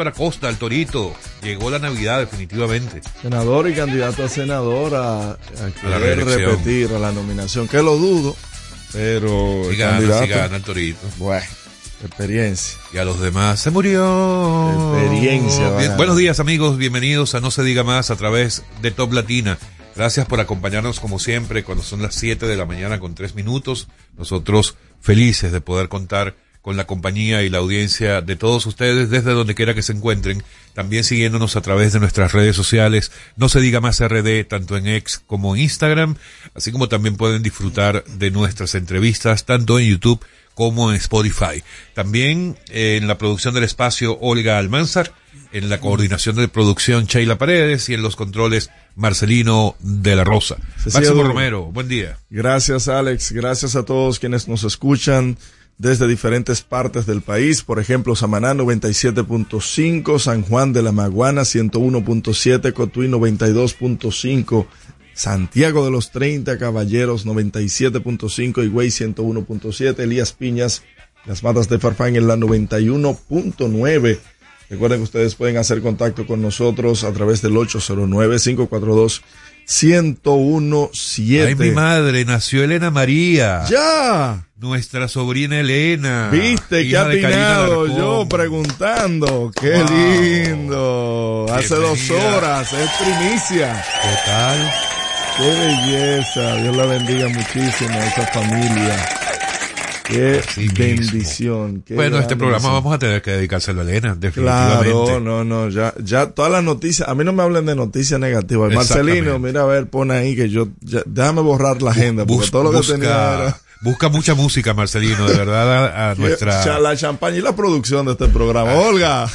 Héctor Acosta, el Torito. Llegó la Navidad definitivamente. Senador y candidato a senador a, repetir a la nominación, que lo dudo, pero Si el gana, si candidato, gana el Torito. bueno, experiencia. Y a los demás, se murió. Experiencia, Bien- buenos días amigos, bienvenidos a No se diga más a través de Top Latina. Gracias por acompañarnos como siempre cuando son las 7 de la mañana con 3 minutos. Nosotros felices de poder contar con la compañía y la audiencia de todos ustedes desde donde quiera que se encuentren. También siguiéndonos a través de nuestras redes sociales. No se diga más RD tanto en X como en Instagram. Así como también pueden disfrutar de nuestras entrevistas tanto en YouTube como en Spotify. También eh, en la producción del espacio Olga Almanzar, en la coordinación de producción Sheila Paredes y en los controles Marcelino de la Rosa. Máximo. Romero, buen día. Gracias Alex, gracias a todos quienes nos escuchan desde diferentes partes del país, por ejemplo, Samaná 97.5, San Juan de la Maguana 101.7, Cotuí 92.5, Santiago de los 30 Caballeros 97.5, Higüey 101.7, Elías Piñas, Las Matas de Farfán en la 91.9. Recuerden que ustedes pueden hacer contacto con nosotros a través del 809-542-1017. Ay, mi madre, nació Elena María. ¡Ya! Nuestra sobrina Elena. ¿Viste de Karina atinado yo preguntando? ¡Qué Wow. lindo! Hace dos horas, es primicia. ¿Qué tal? ¡Qué belleza! Dios la bendiga muchísimo a esa familia. ¡Qué bendición! qué Bueno, este programa bendición. vamos a tener que dedicárselo a Elena, definitivamente. Claro, no, no, ya, ya todas las noticias, a mí no me hablen de noticias negativas. Marcelino, mira, a ver, pon ahí que yo, ya- déjame borrar la agenda, porque Bus- todo lo que busca, tenía era... busca mucha música, Marcelino, de verdad, a, a nuestra... La champaña y la producción de este programa. Olga.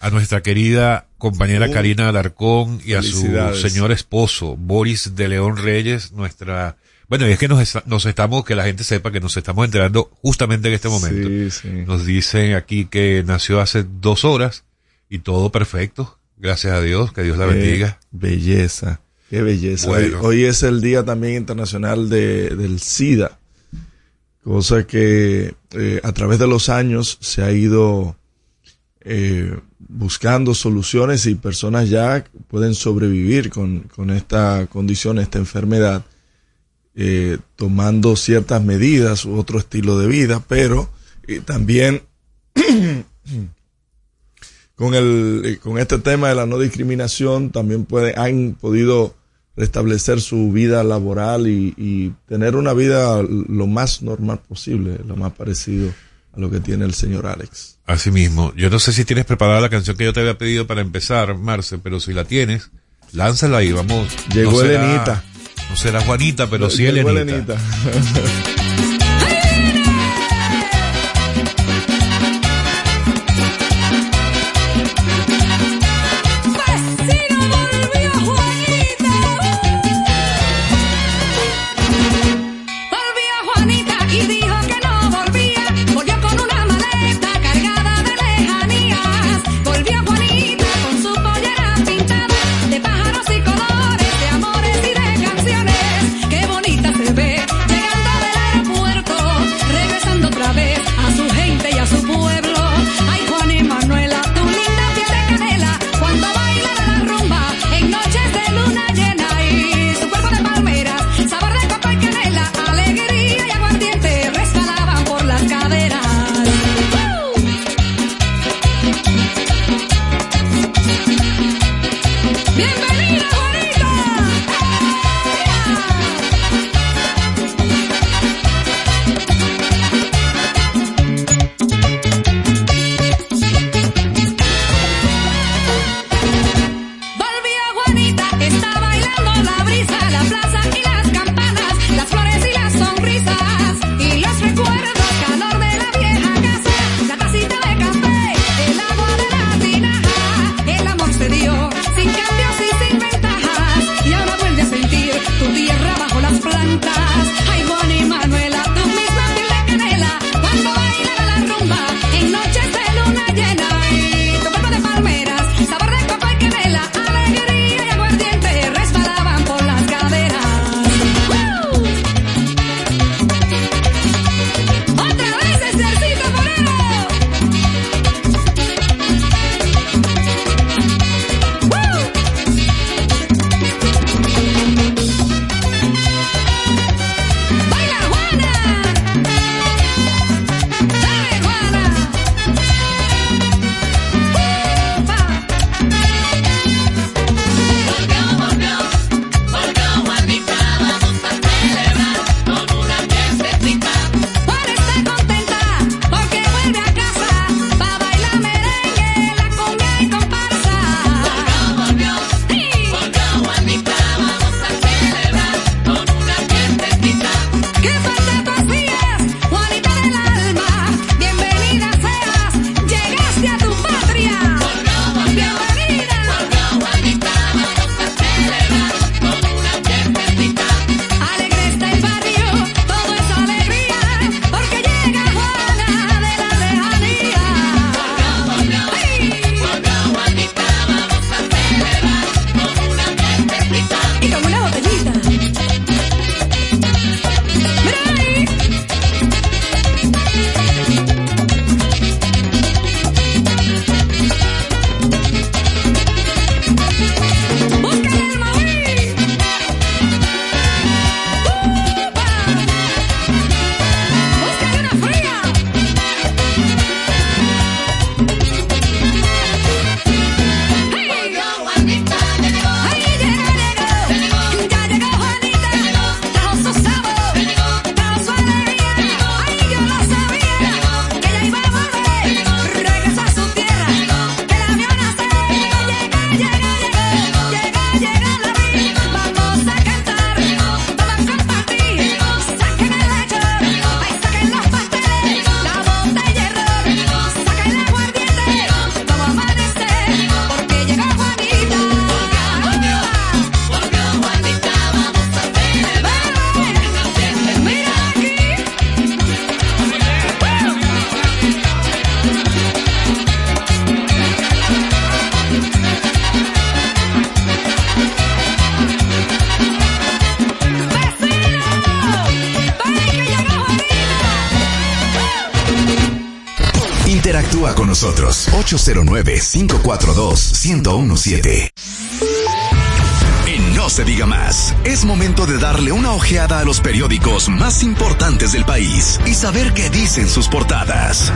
a nuestra querida compañera Uh, Karina Alarcón y a su señor esposo, Boris de León Reyes, nuestra... Bueno, y es que nos, esta- nos estamos, que la gente sepa que nos estamos enterando justamente en este momento. Sí, sí. Nos dicen aquí que nació hace dos horas y todo perfecto. Gracias a Dios, que Dios la Qué bendiga. belleza. Qué belleza. Bueno. Hoy, hoy es el Día también Internacional de, del SIDA. Cosa que eh, a través de los años se ha ido eh, buscando soluciones y personas ya pueden sobrevivir con, con esta condición, esta enfermedad, eh, tomando ciertas medidas u otro estilo de vida, pero eh, también con, el, eh, con este tema de la no discriminación también puede, han podido restablecer su vida laboral y, tener una vida lo más normal posible, lo más parecido a lo que tiene el señor Alex. Así mismo. Yo no sé si tienes preparada la canción que yo te había pedido para empezar, Marce, pero si la tienes, lánzala y vamos. Llegó no. Elenita. No será Juanita, pero sí Elenita. 809-542-1017. y No se diga más, es momento de darle una ojeada a los periódicos más importantes del país y saber qué dicen sus portadas.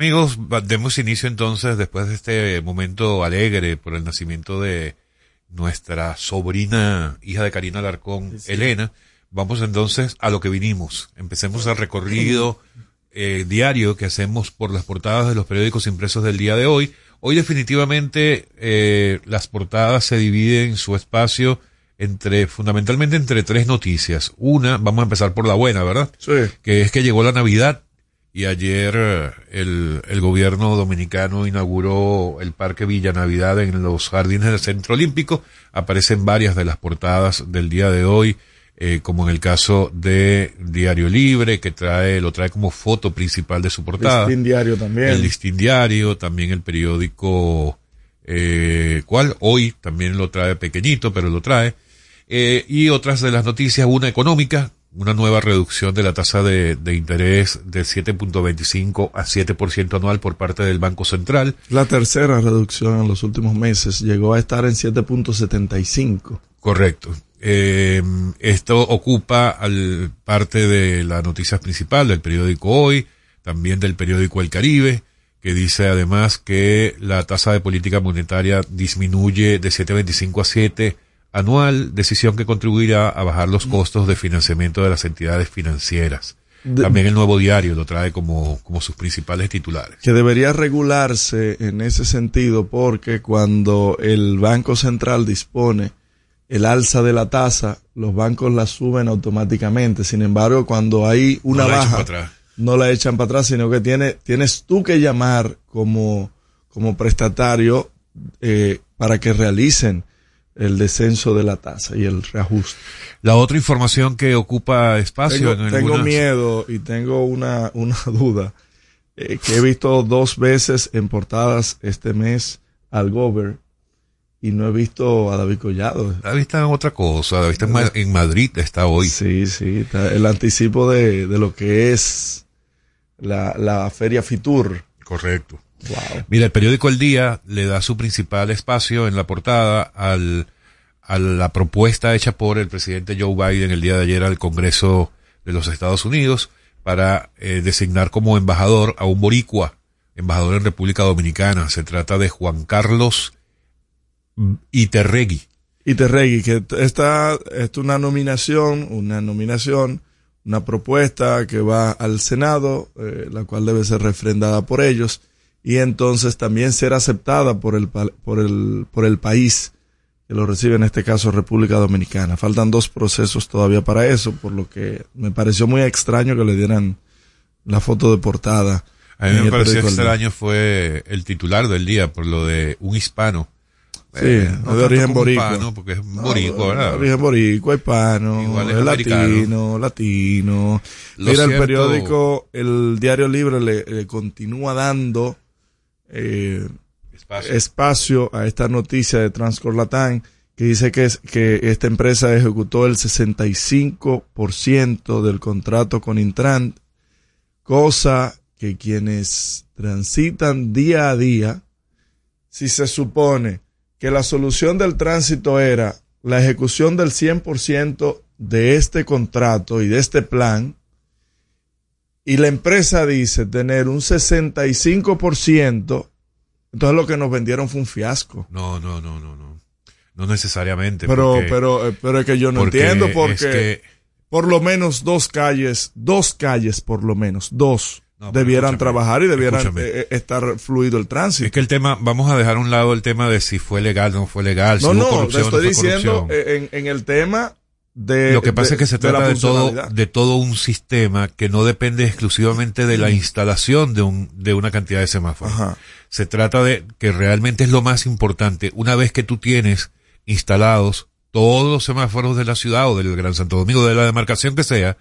Amigos, demos inicio entonces, después de este momento alegre por el nacimiento de nuestra sobrina, hija de Karina Alarcón. Elena, Vamos entonces a lo que vinimos. Empecemos el recorrido eh, diario que hacemos por las portadas de los periódicos impresos del día de hoy. Hoy definitivamente eh, las portadas se dividen su espacio entre, fundamentalmente entre tres noticias. Una, vamos a empezar por la buena, ¿verdad? Sí. que es que llegó la Navidad y ayer eh, el, el gobierno dominicano inauguró el Parque Villa Navidad en los jardines del Centro Olímpico. Aparecen varias de las portadas del día de hoy, eh, como en el caso de Diario Libre, que trae, lo trae como foto principal de su portada. Listín diario también. El Listín Diario, también el periódico, eh, ¿cuál? Hoy también lo trae pequeñito, pero lo trae. Eh, y otras de las noticias, una económica, una nueva reducción de la tasa de, de interés de 7.25 a 7% anual por parte del Banco Central. La tercera reducción en los últimos meses llegó a estar en 7.75. Correcto. Eh, esto ocupa al parte de la noticia principal del periódico Hoy, también del periódico El Caribe, que dice además que la tasa de política monetaria disminuye de 7.25 a 7 anual, decisión que contribuirá a bajar los costos de financiamiento de las entidades financieras. De- También el nuevo diario lo trae como, como sus principales titulares. que debería regularse en ese sentido porque cuando el Banco Central dispone el alza de la tasa, los bancos la suben automáticamente. Sin embargo, cuando hay una No baja, no la echan para atrás, sino que tiene, tienes tú que llamar como, como prestatario eh, para que realicen el descenso de la tasa y el reajuste. La otra información que ocupa espacio Tengo, en tengo algunas- miedo y tengo una, una duda eh, que he visto dos veces en portadas este mes al Gober y no he visto a David Collado. David está en otra cosa, David está en, Ma- en Madrid, está hoy. Sí, sí, está el anticipo de, de lo que es la, la feria Fitur. Correcto. Wow. Mira, el periódico El Día le da su principal espacio en la portada al, a la propuesta hecha por el presidente Joe Biden el día de ayer al Congreso de los Estados Unidos para eh, designar como embajador a un boricua, embajador en República Dominicana. Se trata de Juan Iterregui. Y Terregui, que esta es una nominación, una nominación, una propuesta que va al Senado, eh, la cual debe ser refrendada por ellos, y entonces también ser aceptada por el, por el, por el país que lo recibe, en este caso República Dominicana. Faltan dos procesos todavía para eso, por lo que me pareció muy extraño que le dieran la foto de portada. A mí me pareció extraño fue el titular del día por lo de un hispano. Sí, Eh, de tanto origen como boricua. hispano, porque es No, boricua, ¿verdad? de Origen boricua, hispano, Igual es es latino, latino. Lo Mira, el periódico, el Diario Libre le, le continúa dando eh, Espacio. espacio a esta noticia de Transcorlatán que dice que, es, que esta empresa ejecutó el 65% del contrato con Intran, cosa que quienes transitan día a día, si se supone que la solución del tránsito era la ejecución del 100% de este contrato y de este plan, y la empresa dice tener un 65%, entonces lo que nos vendieron fue un fiasco. No, no, no, no, no. No necesariamente. Pero, porque- pero, eh, pero es que yo no porque entiendo es porque que- por lo menos dos calles, dos calles por lo menos, dos, No, debieran trabajar y debieran escúchame. eh, estar fluido el tránsito. es que el tema, vamos a dejar a un lado el tema de si fue legal o no fue legal, si no, hubo no, te corrupción no estoy diciendo eh, en, en el tema de... Lo que pasa de- es que se trata de, todo, de todo un sistema que no depende exclusivamente de la instalación de un, de una cantidad de semáforos. Ajá. Se trata de que realmente es lo más importante. Una vez que tú tienes instalados todos los semáforos de la ciudad o del Gran Santo Domingo, de la demarcación que sea,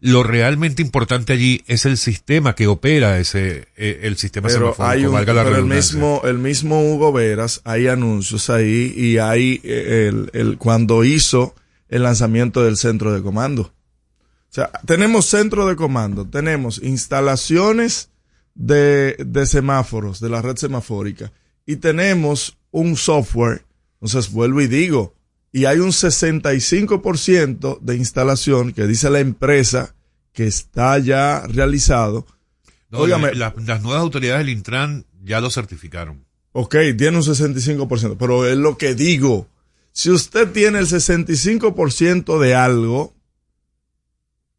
lo realmente importante allí es el sistema que opera ese, eh, el sistema Pero hay un, valga la pero el mismo, el mismo Hugo Veras, hay anuncios ahí y hay eh, el, el, cuando hizo el lanzamiento del centro de comando. O sea, tenemos centro de comando, tenemos instalaciones de, de semáforos, de la red semafórica, y tenemos un software. Entonces, vuelvo y digo, y hay un 65% de instalación que dice la empresa que está ya realizado No, Óigame. la- la- las nuevas autoridades del Intran ya lo certificaron. Ok, tiene un 65%, pero es lo que digo. Si usted tiene el 65% de algo,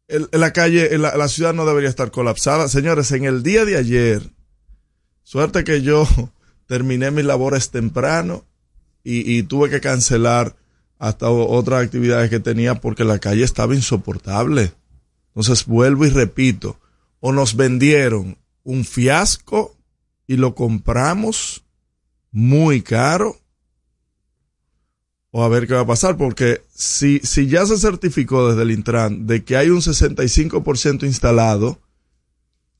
el- en la calle, en la, la ciudad no debería estar colapsada. Señores, en el día de ayer, suerte que yo terminé mis labores temprano y, y tuve que cancelar hasta otras actividades que tenía porque la calle estaba insoportable. Entonces vuelvo y repito, o nos vendieron un fiasco y lo compramos muy caro o a ver qué va a pasar, porque si, si ya se certificó desde el Intran de que hay un 65% instalado,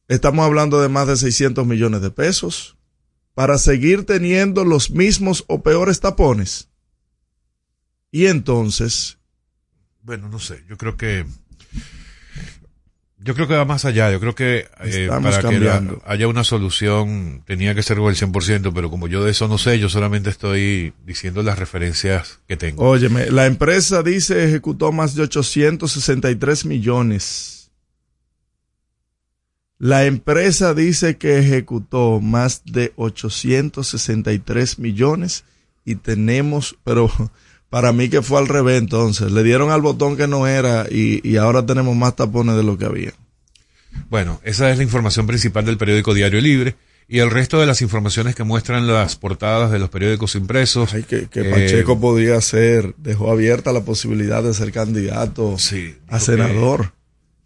estamos hablando de más de 600 millones de pesos para seguir teniendo los mismos o peores tapones. Y entonces, Bueno, no sé, yo creo que yo creo que va más allá, yo creo que eh, para que haya una solución tenía que ser el 100%, pero como yo de eso no sé, yo solamente estoy diciendo las referencias que tengo. óyeme, la empresa dice ejecutó más de 863 millones. La empresa dice que ejecutó más de 863 millones y tenemos, pero para mí que fue al revés entonces, le dieron al botón que no era y, y ahora tenemos más tapones de lo que había. Bueno, esa es la información principal del periódico Diario Libre y el resto de las informaciones que muestran las portadas de los periódicos impresos. Ay, que, que eh, Pacheco podía ser, dejó abierta la posibilidad de ser candidato Sí, a senador.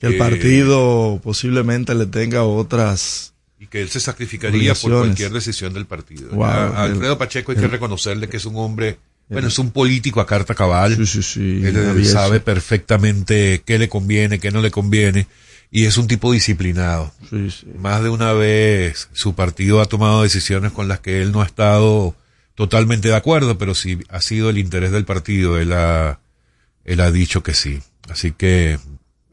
Que, el partido posiblemente le tenga otras. y que él se sacrificaría por cualquier decisión del partido. Wow, a Alfredo Pacheco hay que reconocerle que es un hombre, bueno, es un político a carta cabal. Sí, sí, sí. Él sabe perfectamente qué le conviene, qué no le conviene, y es un tipo disciplinado. Sí, sí. Más de una vez su partido ha tomado decisiones con las que él no ha estado totalmente de acuerdo, pero si ha sido el interés del partido, él ha, él ha dicho que sí. Así que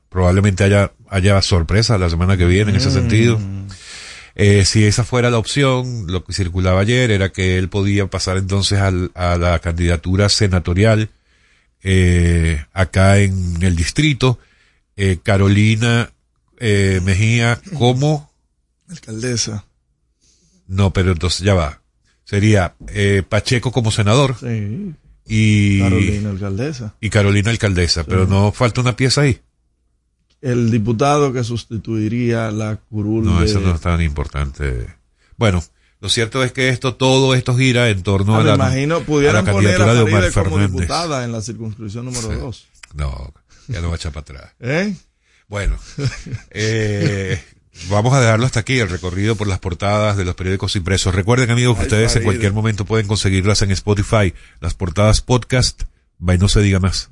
probablemente haya, haya sorpresa la semana que viene en ese sentido. Eh, si esa fuera la opción, lo que circulaba ayer era que él podía pasar entonces al- a la candidatura senatorial eh, acá en el distrito. Eh, Carolina eh, Mejía como Alcaldesa. no, pero entonces ya va. Sería eh, Pacheco como senador Sí. y Carolina, alcaldesa. y Carolina alcaldesa, pero no falta una pieza ahí. El diputado que sustituiría la curul No, de... eso no es tan importante. Bueno, lo cierto es que esto, todo esto gira en torno Ah, a me la, imagino, a la poner a de Omar Faride como Fernández. diputada en la circunscripción número Sí. dos. No, ya no va a echar para atrás. ¿Eh? Bueno, eh, vamos a dejarlo hasta aquí, el recorrido por las portadas de los periódicos impresos. Recuerden, amigos, que ustedes en cualquier momento pueden conseguirlas en Spotify, las portadas podcast, by no se diga más.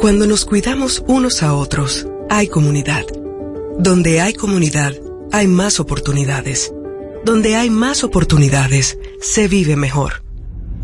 Cuando nos cuidamos unos a otros, hay comunidad. Donde hay comunidad, hay más oportunidades. Donde hay más oportunidades, se vive mejor.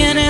rica,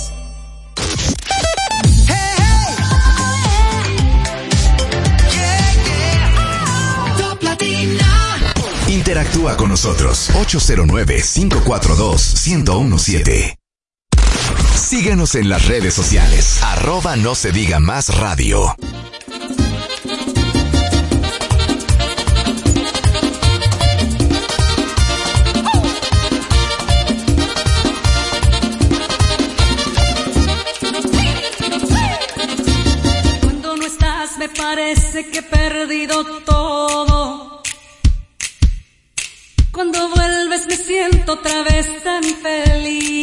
Interactúa con nosotros 809-542-1017. Síguenos en las redes sociales, arroba no se diga más radio. Cuando no estás me parece que he perdido todo. Cuando vuelves me siento otra vez tan feliz.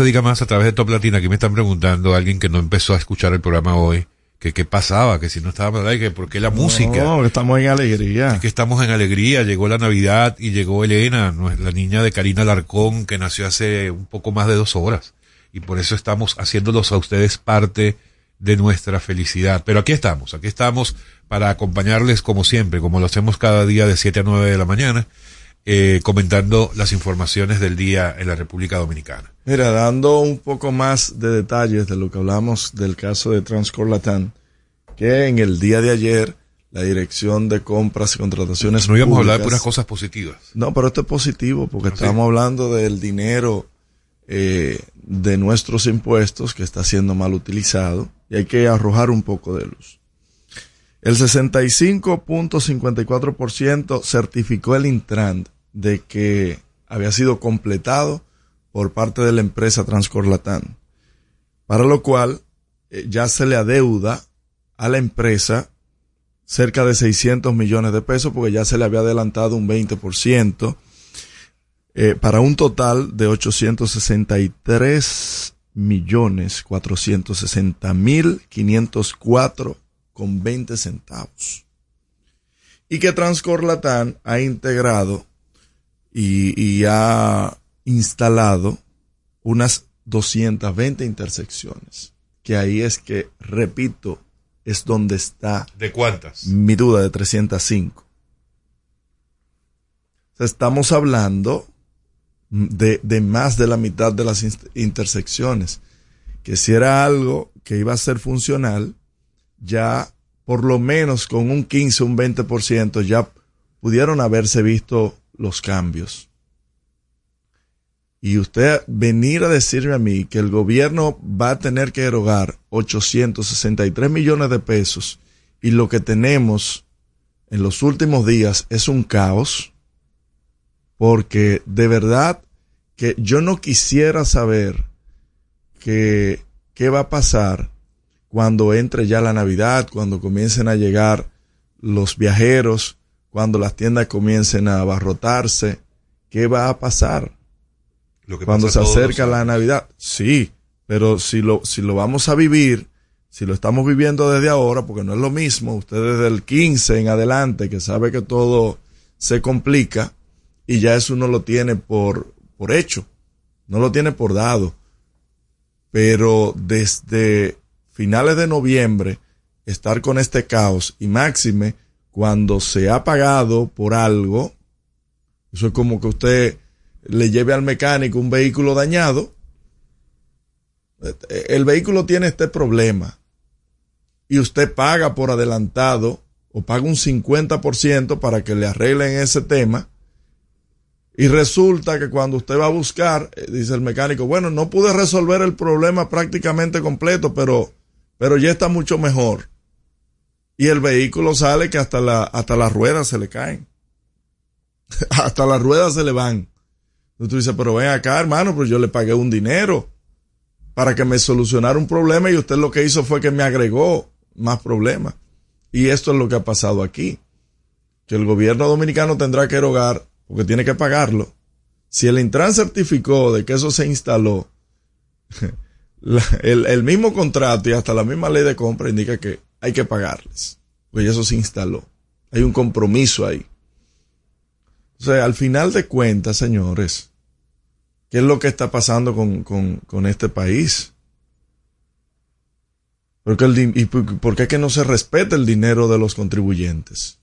Se diga más a través de Top Latina. Aquí me están preguntando alguien que no empezó a escuchar el programa hoy. Que qué pasaba, que si no estaba, ¿verdad? que por qué la música. No, que estamos en alegría. Es que estamos en alegría, llegó la Navidad y llegó Elena, la niña de Karina Larcón, que nació hace un poco más de dos horas. Y por eso estamos haciéndolos a ustedes parte de nuestra felicidad. Pero aquí estamos, aquí estamos para acompañarles como siempre, como lo hacemos cada día de 7 a 9 de la mañana, eh, comentando las informaciones del día en la República Dominicana. Mira, dando un poco más de detalles de lo que hablamos del caso de Transcorlatán, que en el día de ayer la Dirección de Compras y Contrataciones No íbamos a hablar de puras cosas positivas. No, pero esto es positivo porque ¿Ah, sí? estamos hablando del dinero eh, de nuestros impuestos que está siendo mal utilizado y hay que arrojar un poco de luz. El 65.54% certificó el Intran de que había sido completado por parte de la empresa Transcorlatán, para lo cual eh, ya se le adeuda a la empresa cerca de 600 millones de pesos porque ya se le había adelantado un 20%, eh, para un total de 863 millones 460 mil 504 con 20 centavos. Y que Transcorlatán ha integrado y, y ha instalado unas 220 intersecciones. Que ahí es que, repito, es donde está ¿De cuántas? mi duda de 305. O sea, estamos hablando de, de más de la mitad de las intersecciones. Que si era algo que iba a ser funcional, ya por lo menos con un 15, un 20% ya pudieron haberse visto los cambios. Y usted venir a decirme a mí que el gobierno va a tener que erogar 863 millones de pesos y lo que tenemos en los últimos días es un caos, porque de verdad que yo no quisiera saber que, qué va a pasar cuando entre ya la Navidad, cuando comiencen a llegar los viajeros, cuando las tiendas comiencen a abarrotarse, ¿qué va a pasar? Lo que cuando se pasa acerca la. Navidad. Sí, pero si lo, si lo vamos a vivir, si lo estamos viviendo desde ahora, porque no es lo mismo, usted desde el 15 en adelante, que sabe que todo se complica, y ya eso uno lo tiene por, por hecho, no lo tiene por dado. Pero desde finales de noviembre, estar con este caos, y máxime, cuando se ha pagado por algo, eso es como que usted le lleve al mecánico un vehículo dañado. El vehículo tiene este problema y usted paga por adelantado o paga un 50% para que le arreglen ese tema. Y resulta que cuando usted va a buscar, eh, dice el mecánico, bueno, no pude resolver el problema prácticamente completo, pero, pero ya está mucho mejor. Y el vehículo sale que hasta la, hasta las ruedas se le caen. hasta las ruedas se le van. Entonces tú dices, pero ven acá, hermano, pues yo le pagué un dinero para que me solucionara un problema y usted lo que hizo fue que me agregó más problemas. Y esto es lo que ha pasado aquí. Que el gobierno dominicano tendrá que erogar, porque tiene que pagarlo. Si el Intran certificó de que eso se instaló, el, el mismo contrato y hasta la misma ley de compra indica que hay que pagarles. Porque eso se instaló. Hay un compromiso ahí. O sea, al final de cuentas, señores, ¿qué es lo que está pasando con, con, este país? Porque el, ¿Y por qué que no se respeta el dinero de los contribuyentes?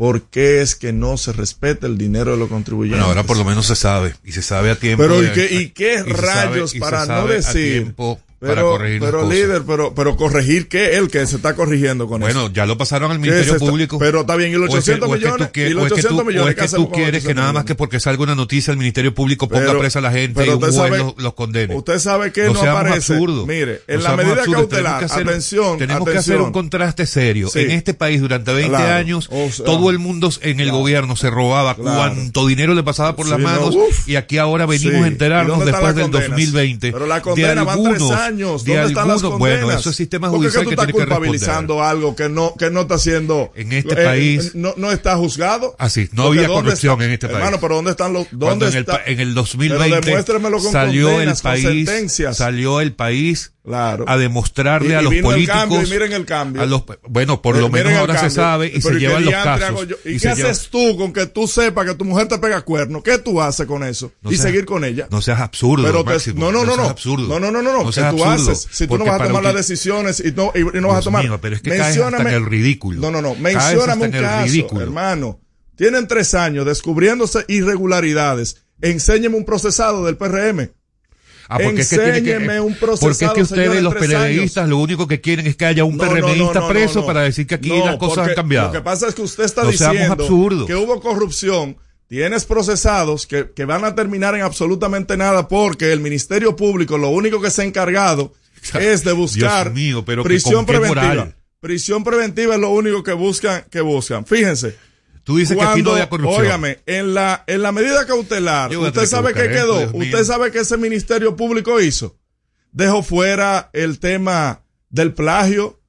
¿Por qué es que no se respeta el dinero de los contribuyentes? Bueno, ahora por lo menos se sabe, y se sabe a tiempo. Pero ¿y qué, y qué y se sabe- rayos para no decir? tiempo Pero, para corregir las pero cosas. líder, pero, pero corregir qué, el que se está corrigiendo con eso. Bueno, ya lo pasaron al ¿Qué Ministerio está- Público. pero está bien, y los O es que- 800 o es que millones, y los o es que 800 tú- millones, o es ¿qué que tú quieres que 800 nada más que porque salga una noticia el Ministerio Público ponga Pero- presa a la gente y pero un juez sabe- los, los condene. Usted sabe que no, seamos aparece. absurdos. Mire, en No la medida cautelar, tenemos que hacer, atención, tenemos que hacer un contraste serio. Sí. En este país durante 20 Claro. años O sea, todo el mundo en el claro. gobierno se robaba Claro. cuánto dinero le pasaba por las no, manos y aquí ahora venimos a ¿Y enterarnos después del condenas? 2020 Pero la de algunos, años. de ¿Dónde están las condenas? bueno, eso es sistema ¿Por qué que judicial tú estás que culpabilizando algo que no, que no está haciendo. En este eh, país- No, no está juzgado. Así, no Porque había ¿dónde corrupción está- en este país. Hermano, pero ¿dónde están los. ¿Dónde en el, está? en el Pero 2020 demuéstremelo con salió el con país sentencias. salió el país Claro. a demostrarle Y- a y los el políticos cambio, y miren el cambio. a los bueno por Eh, lo miren menos ahora se sabe y Pero se qué llevan los casos yo? ¿Y, y qué se lleva- haces tú con que tú sepas que tu mujer te pega cuerno? ¿Qué tú haces con eso? No y seas- seguir con ella. no seas absurdo Pero te- Máximo, no, no, no, seas no. absurdo No, no, no, no, no. ¿Qué seas tú haces? Si tú no vas a tomar las decisiones y no, y, y no vas a tomar. mío, pero es que caes hasta Mencióname- en el ridículo. No, no, no. Mencióname un caso, hermano. Tienen tres años descubriéndose irregularidades. Enséñeme un procesado del PRM. Ah, porque es que tiene que- Enséñeme un porque es procesado, que ustedes, los periodistas, lo único que quieren es que haya un No, PRMista no, no, preso para decir que aquí las cosas han cambiado. Lo que pasa es que usted está diciendo que hubo corrupción. Tienes procesados que, que van a terminar en absolutamente nada porque el Ministerio Público lo único que se ha encargado es de buscar mío, pero prisión preventiva. moral. Prisión preventiva es lo único que buscan, que buscan. Fíjense. Tú dices que aquí no cuando- había corrupción. Óigame, en la, en la medida cautelar, usted tener que sabe qué quedó, Dios mío. usted sabe que ese Ministerio Público hizo. Dejó fuera el tema del plagio,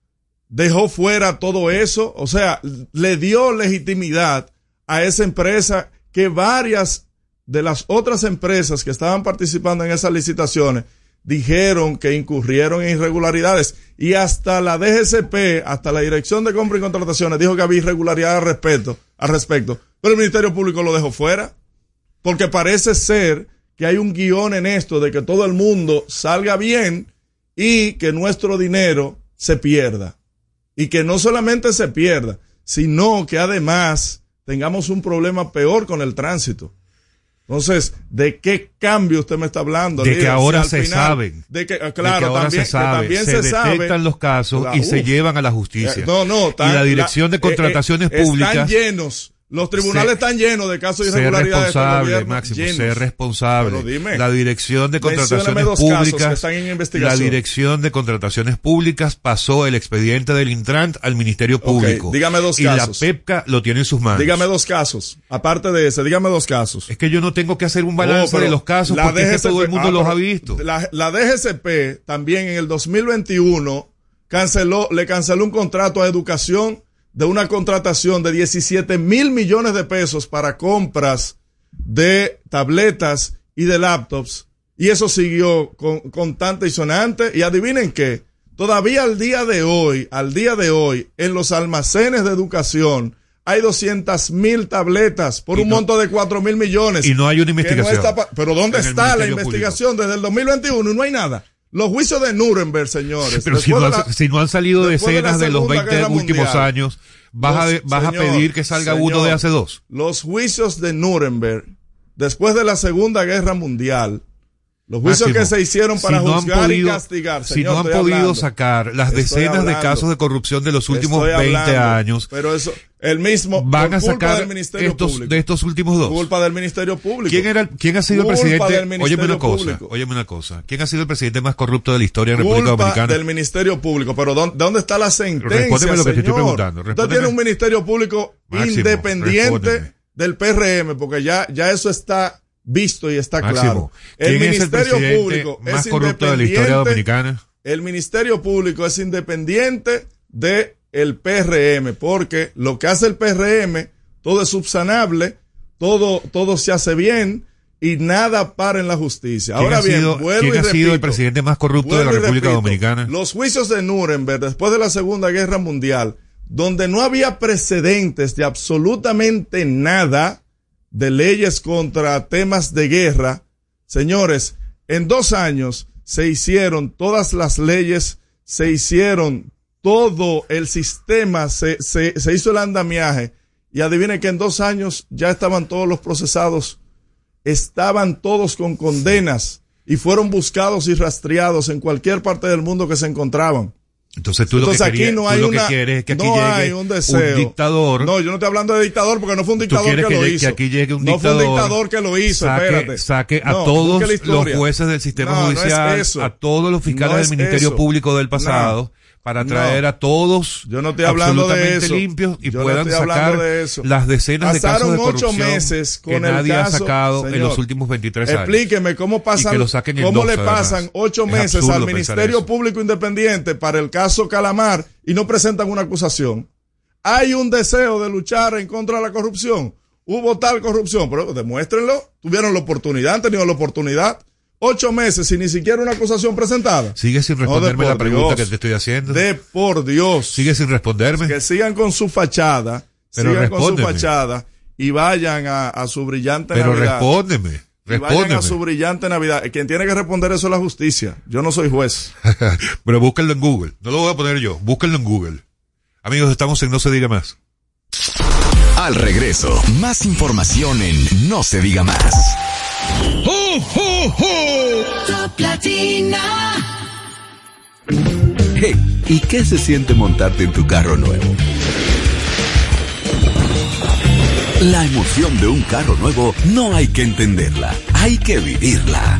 dejó fuera todo eso, o sea, le dio legitimidad a esa empresa que varias de las otras empresas que estaban participando en esas licitaciones dijeron que incurrieron en irregularidades y hasta la DGCP, hasta la Dirección de Compra y Contrataciones dijo que había irregularidades al respecto, al respecto, pero el Ministerio Público lo dejó fuera porque parece ser que hay un guion en esto de que todo el mundo salga bien y que nuestro dinero se pierda. Y que no solamente se pierda, sino que además tengamos un problema peor con el tránsito. Entonces, ¿de qué cambio usted me está hablando? De que líder? Si ahora se final- saben. De que, ah, De claro, que ahora también, se sabe, que también se, se, sabe. detectan los casos Claro, y se uf. llevan a la justicia. Eh, no, no, y están- la Dirección de eh, eh, Contrataciones Están Públicas llenos. Los tribunales Se- están llenos de casos de ser irregularidades. de este responsable, Máximo, llenos. ser responsable. Pero dime. la Dirección de Contrataciones Públicas, están en la. Dirección de Contrataciones Públicas pasó el expediente del Intrant al Ministerio Público. dígame dos y casos. la PEPCA lo tiene en sus manos. Dígame dos casos. Aparte de ese, dígame dos casos. Es que yo no tengo que hacer un balance Oh, pero de los casos la porque es que DGCP todo el mundo ah, los ha visto. La, la DGCP también en el 2021 canceló, le canceló un contrato a educación de una contratación de 17 mil millones de pesos para compras de tabletas y de laptops. Y eso siguió con, constante y sonante. Y adivinen qué, todavía al día de hoy, al día de hoy, en los almacenes de educación, hay 200 mil tabletas por Y un no- monto de 4 mil millones. y no hay una no investigación está pero ¿dónde está la investigación desde el 2021? Y no hay nada. Los juicios de Nuremberg, señores. Pero si no, han, la- si no han salido después de decenas de, los Segunda 20 Guerra últimos Mundial, años, vas, a, vas a pedir que salga uno de hace dos. Los juicios de Nuremberg, después de la Segunda Guerra Mundial, los juicios Máximo, que se hicieron para si no han juzgar podido- y castigar. si señor, no han podido hablando. sacar las decenas de hablando. casos de corrupción de los últimos Estoy 20 hablando. años, Pero eso, el mismo, van a culpa sacar del Ministerio estos, Público. de estos últimos dos. Culpa del Ministerio Público. ¿Quién, era, ¿Quién ha sido el Culpa presidente? Óyeme una cosa, Público. óyeme una cosa. ¿Quién ha sido el presidente más corrupto de la historia de la República culpa Dominicana? del Ministerio Público. Pero ¿dónde, dónde está la sentencia, Respóndeme lo que te estoy señor? preguntando, Usted tiene un Ministerio Público Máximo, independiente respóndeme. del PRM, porque ya, ya eso está visto y está Máximo, claro. ¿quién El es el Ministerio Público más es corrupto de la historia independiente- dominicana? El Ministerio Público es independiente de el PRM, porque lo que hace el PRM, todo es subsanable, todo, todo se hace bien y nada para en la justicia. ¿Quién Ahora bien, sido, vuelvo quién y ha sido el presidente más corrupto de la República repito, Dominicana? Los juicios de Nuremberg después de la Segunda Guerra Mundial, donde no había precedentes de absolutamente nada de leyes contra temas de guerra, señores, en dos años se hicieron todas las leyes, se hicieron todo el sistema, se, se, se hizo el andamiaje y adivinen que en dos años ya estaban todos los procesados estaban todos con condenas y fueron buscados y rastreados en cualquier parte del mundo que se encontraban. Entonces tú Entonces lo que, querías- no tú hay lo una, que quieres es que aquí no llegue un dictador. No, yo no estoy hablando de dictador porque no fue un dictador que, lo hizo. que aquí llegue un no fue un dictador, que lo hizo, saque, espérate. saque a No, todos los jueces del sistema es judicial, a todos los fiscales del Ministerio eso. Público del pasado, para traer No. a todos Yo no estoy hablando de eso. limpios y Yo puedan sacar de eso. las decenas de casos de ocho corrupción meses con que el nadie ha sacado en los últimos 23 años. Explíqueme cómo pasan, cómo le pasan ocho Es meses al Ministerio. Público Independiente para el caso Calamar y no presentan una acusación. Hay un deseo de luchar en contra de la corrupción. Hubo tal corrupción, pero demuéstrenlo. Tuvieron la oportunidad, han tenido la oportunidad. Ocho meses sin ni siquiera una acusación presentada. Sigue sin No, responderme la pregunta Dios. que te estoy haciendo. De por Dios. Sigue sin responderme. Que sigan con su fachada. Pero sigan con su fachada y vayan a, a su brillante Pero Navidad. respóndeme. Y vayan a su brillante Navidad. Quien tiene que responder eso es la justicia. Yo no soy juez. Pero búsquenlo en Google. No lo voy a poner yo. Búsquenlo en Google. Amigos, estamos en No se diga más. Al regreso, más información en No se diga más. Top Latina. Hey, ¿y qué se siente montarte en tu carro nuevo? La emoción de un carro nuevo no hay que entenderla, hay que vivirla.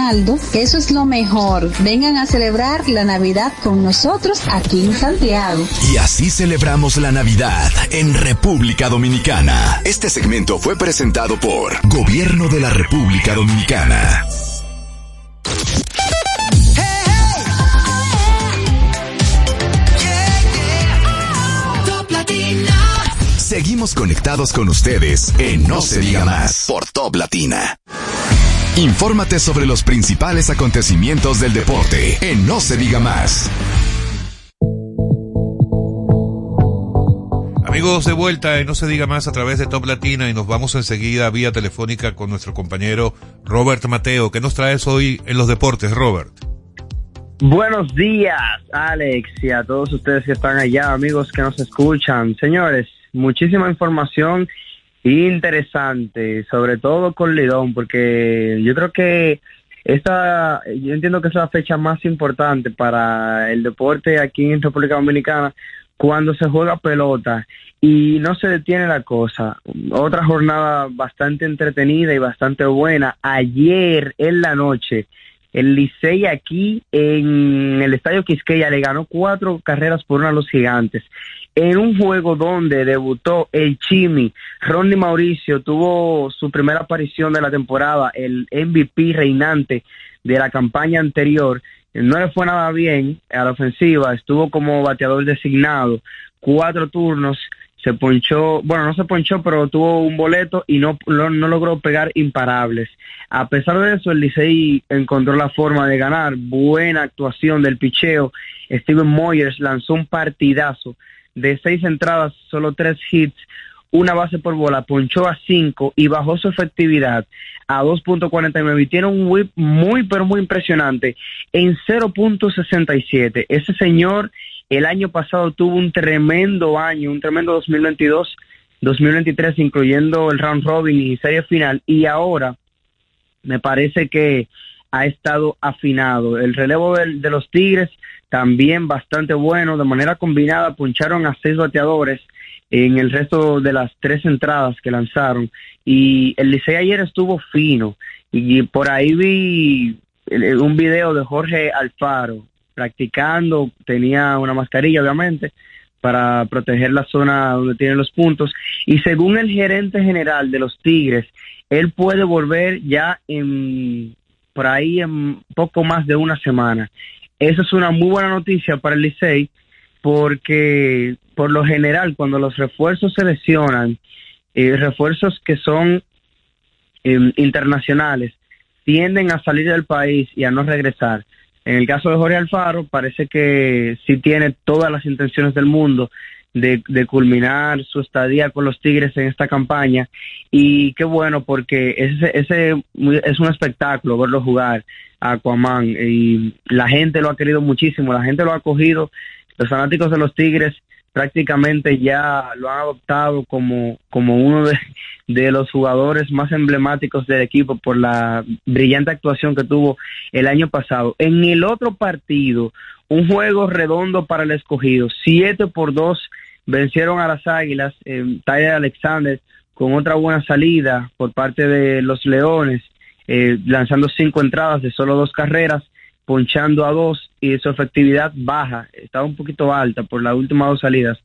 eso es lo mejor. Vengan a celebrar la Navidad con nosotros aquí en Santiago. Y así celebramos la Navidad en República Dominicana. Este segmento fue presentado por Gobierno de la República Dominicana. Seguimos conectados con ustedes en No se diga más por Top Latina. Infórmate sobre los principales acontecimientos del deporte en No se diga más. Amigos, de vuelta en No se diga más a través de Top Latina y nos vamos enseguida vía telefónica con nuestro compañero Robert Mateo. ¿Qué nos traes hoy en los deportes, Robert? Buenos días, Alex, y a todos ustedes que están allá, amigos que nos escuchan. Señores, muchísima información interesante, sobre todo con Lidón, porque yo creo que esta, yo entiendo que es la fecha más importante para el deporte aquí en República Dominicana cuando se juega pelota y no se detiene la cosa. Otra jornada bastante entretenida y bastante buena. Ayer en la noche, el Licey aquí en el Estadio Quisqueya le ganó cuatro carreras por una a los gigantes. En un juego donde debutó el Chimi, Ronnie Mauricio tuvo su primera aparición de la temporada, el MVP reinante de la campaña anterior. No le fue nada bien a la ofensiva, estuvo como bateador designado, cuatro turnos, se ponchó, bueno, no se ponchó, pero tuvo un boleto y no, no, no logró pegar imparables. A pesar de eso, el Licey encontró la forma de ganar, buena actuación del picheo. Steven Moyers lanzó un partidazo de seis entradas, solo tres hits, una base por bola, ponchó a cinco y bajó su efectividad a 2.49 y tiene un whip muy pero muy impresionante en 0.67. Ese señor el año pasado tuvo un tremendo año, un tremendo 2022, 2023 incluyendo el round robin y serie final y ahora me parece que ha estado afinado. El relevo de, los Tigres también bastante bueno. De manera combinada puncharon a seis bateadores en el resto de las tres entradas que lanzaron. Y el Licey ayer estuvo fino. Y por ahí vi eh, un video de Jorge Alfaro practicando. Tenía una mascarilla, obviamente para proteger la zona donde tienen los puntos. Y según el gerente general de los Tigres, él puede volver ya en por ahí en poco más de una semana. Eso es una muy buena noticia para el Licey porque por lo general cuando los refuerzos se lesionan, eh, refuerzos que son eh, internacionales, tienden a salir del país y a no regresar. En el caso de Jorge Alfaro, parece que sí tiene todas las intenciones del mundo de, de culminar su estadía con los Tigres en esta campaña. Y qué bueno, porque ese, ese es un espectáculo verlo jugar a Aquaman. Y la gente lo ha querido muchísimo, la gente lo ha acogido. Los fanáticos de los Tigres prácticamente ya lo han adoptado como, como uno de, de los jugadores más emblemáticos del equipo por la brillante actuación que tuvo el año pasado. En el otro partido, un juego redondo para el escogido, 7 por 2 vencieron a las Águilas, eh, Tyler Alexander con otra buena salida por parte de los Leones, eh, lanzando cinco entradas de solo dos carreras, ponchando a dos y su efectividad baja, estaba un poquito alta por las últimas dos salidas,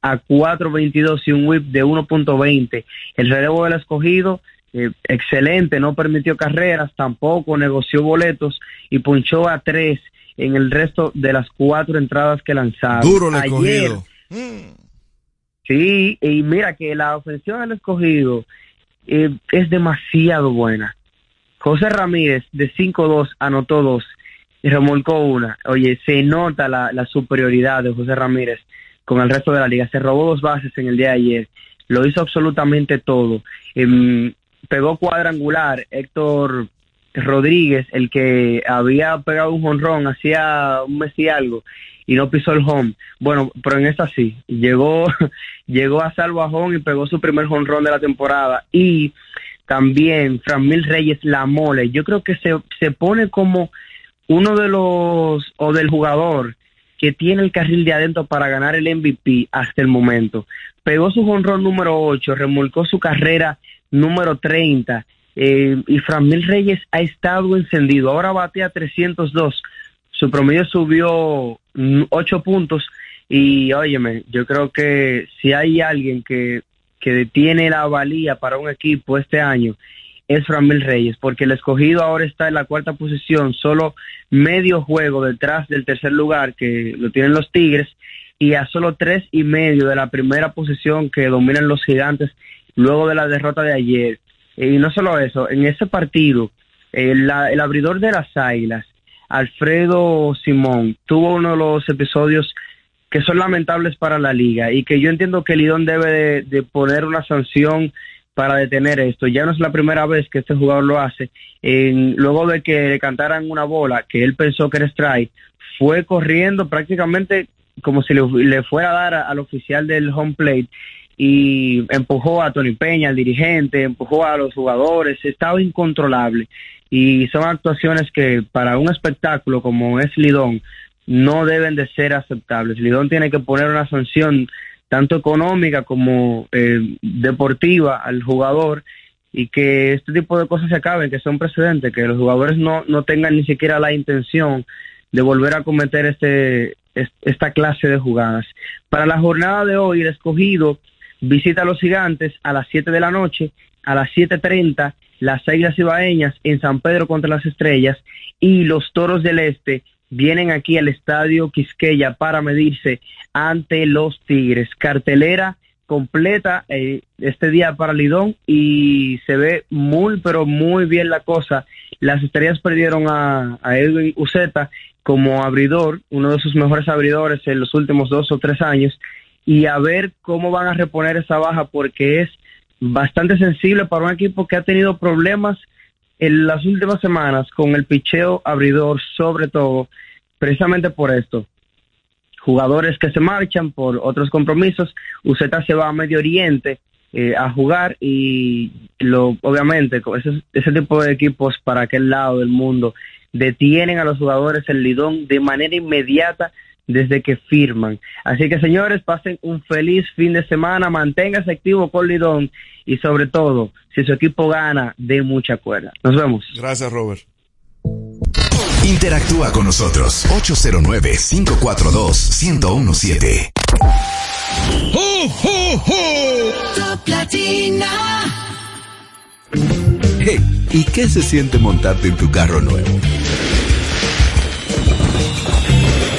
a 4.22 y un whip de 1.20. El relevo del escogido, eh, excelente, no permitió carreras, tampoco negoció boletos y ponchó a tres en el resto de las cuatro entradas que lanzaron. Duro el Ayer, escogido. Sí, y mira que la ofensiva del escogido eh, es demasiado buena. José Ramírez de 5-2 anotó dos y remolcó una. Oye, se nota la, la superioridad de José Ramírez con el resto de la liga. Se robó dos bases en el día de ayer. Lo hizo absolutamente todo. Em, pegó cuadrangular Héctor Rodríguez, el que había pegado un jonrón hacía un mes y algo y no pisó el home. Bueno, pero en esta sí, llegó, llegó a home y pegó su primer jonrón de la temporada. Y también Franmil Reyes la mole. Yo creo que se, se pone como uno de los, o del jugador que tiene el carril de adentro para ganar el MVP hasta el momento. Pegó su jonrón número 8, remolcó su carrera número 30. eh, y Franmil Reyes ha estado encendido. Ahora batea 302. Su promedio subió 8 puntos. Y óyeme, yo creo que si hay alguien que, que tiene la valía para un equipo este año, es Framil Reyes, porque el escogido ahora está en la cuarta posición, solo medio juego detrás del tercer lugar que lo tienen los Tigres y a solo tres y medio de la primera posición que dominan los gigantes luego de la derrota de ayer. Y no solo eso, en ese partido, la- el abridor de las Águilas, Alfredo Simón, tuvo uno de los episodios que son lamentables para la liga y que yo entiendo que Lidón debe de, poner una sanción para detener esto. Ya no es la primera vez que este jugador lo hace. Luego de que le cantaran una bola que él pensó que era strike, fue corriendo prácticamente como si le, fuera a dar al oficial del home plate y empujó a Tony Peña, al dirigente, empujó a los jugadores, estaba incontrolable. Y son actuaciones que para un espectáculo como es Lidón no deben de ser aceptables. Lidón tiene que poner una sanción tanto económica como eh, deportiva al jugador y que este tipo de cosas se acaben, que son precedentes, que los jugadores no, no tengan ni siquiera la intención de volver a cometer este, es- esta clase de jugadas. Para la jornada de hoy, el escogido visita a los gigantes a las 7 de la noche, a las 7.30 las Águilas Ibaeñas en San Pedro contra las Estrellas y los Toros del Este vienen aquí al Estadio Quisqueya para medirse ante los Tigres. Cartelera completa eh, este día para Lidón y se ve muy pero muy bien la cosa. Las estrellas perdieron a, Edwin Uceta como abridor, uno de sus mejores abridores en los últimos dos o tres años y a ver cómo van a reponer esa baja porque es bastante sensible para un equipo que ha tenido problemas en las últimas semanas con el picheo abridor, sobre todo, precisamente por esto. Jugadores que se marchan por otros compromisos, Uceta se va a Medio Oriente eh, a jugar y lo obviamente con ese, ese tipo de equipos para aquel lado del mundo detienen a los jugadores el lidón de manera inmediata desde que firman. Así que señores, pasen un feliz fin de semana, manténgase activo con Lidón y sobre todo, si su equipo gana, de mucha cuerda. Nos vemos. Gracias, Robert. Interactúa con nosotros 809-542-1017. Top Latina. Hey, ¿y qué se siente montarte en tu carro nuevo?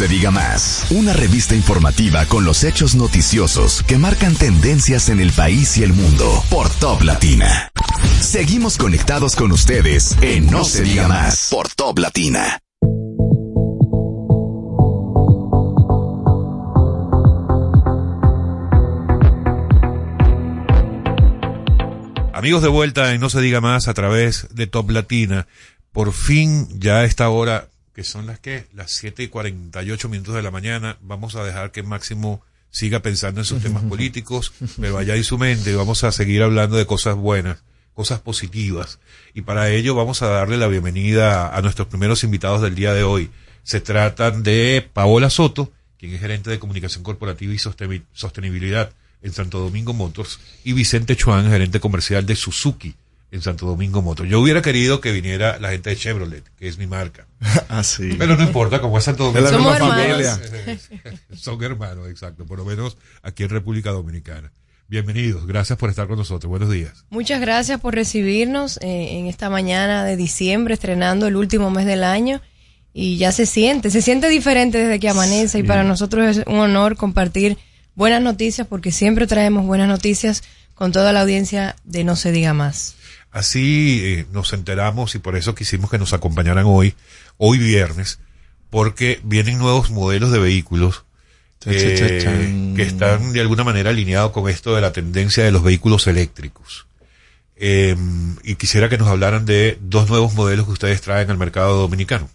Se diga más. Una revista informativa con los hechos noticiosos que marcan tendencias en el país y el mundo por Top Latina. Seguimos conectados con ustedes en No, se diga más por Top Latina. Amigos de vuelta en No se diga más a través de Top Latina. Por fin, ya a esta hora, que son las que, las 7 y 48 minutos de la mañana, vamos a dejar que Máximo siga pensando en sus temas políticos, pero allá en su mente vamos a seguir hablando de cosas buenas, cosas positivas. Y para ello vamos a darle la bienvenida a nuestros primeros invitados del día de hoy. Se tratan de Paola Soto, quien es gerente de comunicación corporativa y sosteni- sostenibilidad en Santo Domingo Motors, y Vicente Chuan, gerente comercial de Suzuki en Santo Domingo Motors. Yo hubiera querido que viniera la gente de Chevrolet, que es mi marca. Así. Pero no importa, como es Santo Domingo. Es la Somos familia. hermanos. Son hermanos, exacto, por lo menos aquí en República Dominicana. Bienvenidos, gracias por estar con nosotros. Buenos días. Muchas gracias por recibirnos eh, en esta mañana de diciembre, estrenando el último mes del año. Y ya se siente, se siente diferente desde que amanece y para nosotros es un honor compartir buenas noticias porque siempre traemos buenas noticias con toda la audiencia de No se diga más. Así eh, nos enteramos y por eso quisimos que nos acompañaran hoy, hoy viernes, porque vienen nuevos modelos de vehículos eh, que están de alguna manera alineados con esto de la tendencia de los vehículos eléctricos. Eh, y quisiera que nos hablaran de dos nuevos modelos que ustedes traen al mercado dominicano.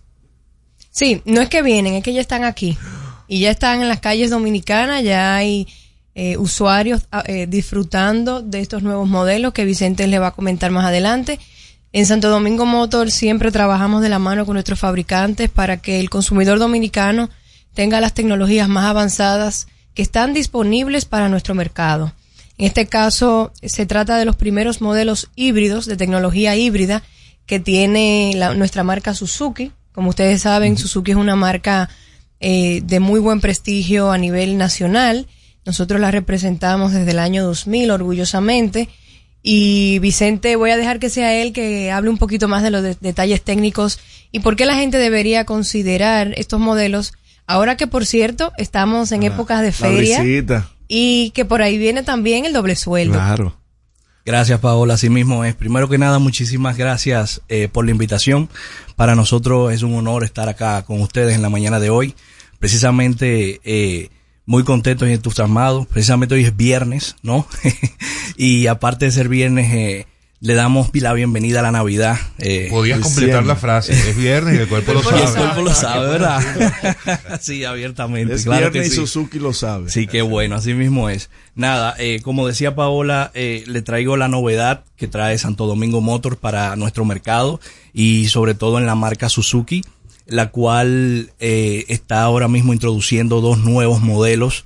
Sí, no es que vienen, es que ya están aquí. Y ya están en las calles dominicanas, ya hay eh, usuarios ah, eh, disfrutando de estos nuevos modelos que Vicente les va a comentar más adelante. En Santo Domingo Motor siempre trabajamos de la mano con nuestros fabricantes para que el consumidor dominicano tenga las tecnologías más avanzadas que están disponibles para nuestro mercado. En este caso, se trata de los primeros modelos híbridos de tecnología híbrida que tiene la- nuestra marca Suzuki. Como ustedes saben, Suzuki es una marca eh, de muy buen prestigio a nivel nacional. Nosotros la representamos desde el año 2000 orgullosamente. Y Vicente, voy a dejar que sea él que hable un poquito más de los de- detalles técnicos y por qué la gente debería considerar estos modelos. Ahora que, por cierto, estamos en épocas de feria y que por ahí viene también el doble sueldo. Claro. Gracias, Paola. Así mismo es. Primero que nada, muchísimas gracias eh, por la invitación. Para nosotros es un honor estar acá con ustedes en la mañana de hoy. Precisamente eh, muy contentos y entusiasmados. Precisamente hoy es viernes, ¿no? y aparte de ser viernes, eh, le damos la bienvenida a la Navidad. Eh, Podías completar la frase. Es viernes y el cuerpo lo sabe. el cuerpo lo sabe, ¿verdad? sí, abiertamente. Es claro viernes que y. Suzuki lo sabe. Sí, qué bueno, así mismo es. Nada, eh, como decía Paola, eh, le traigo la novedad que trae Santo Domingo Motor para nuestro mercado y sobre todo en la marca Suzuki, la cual eh, está ahora mismo introduciendo dos nuevos modelos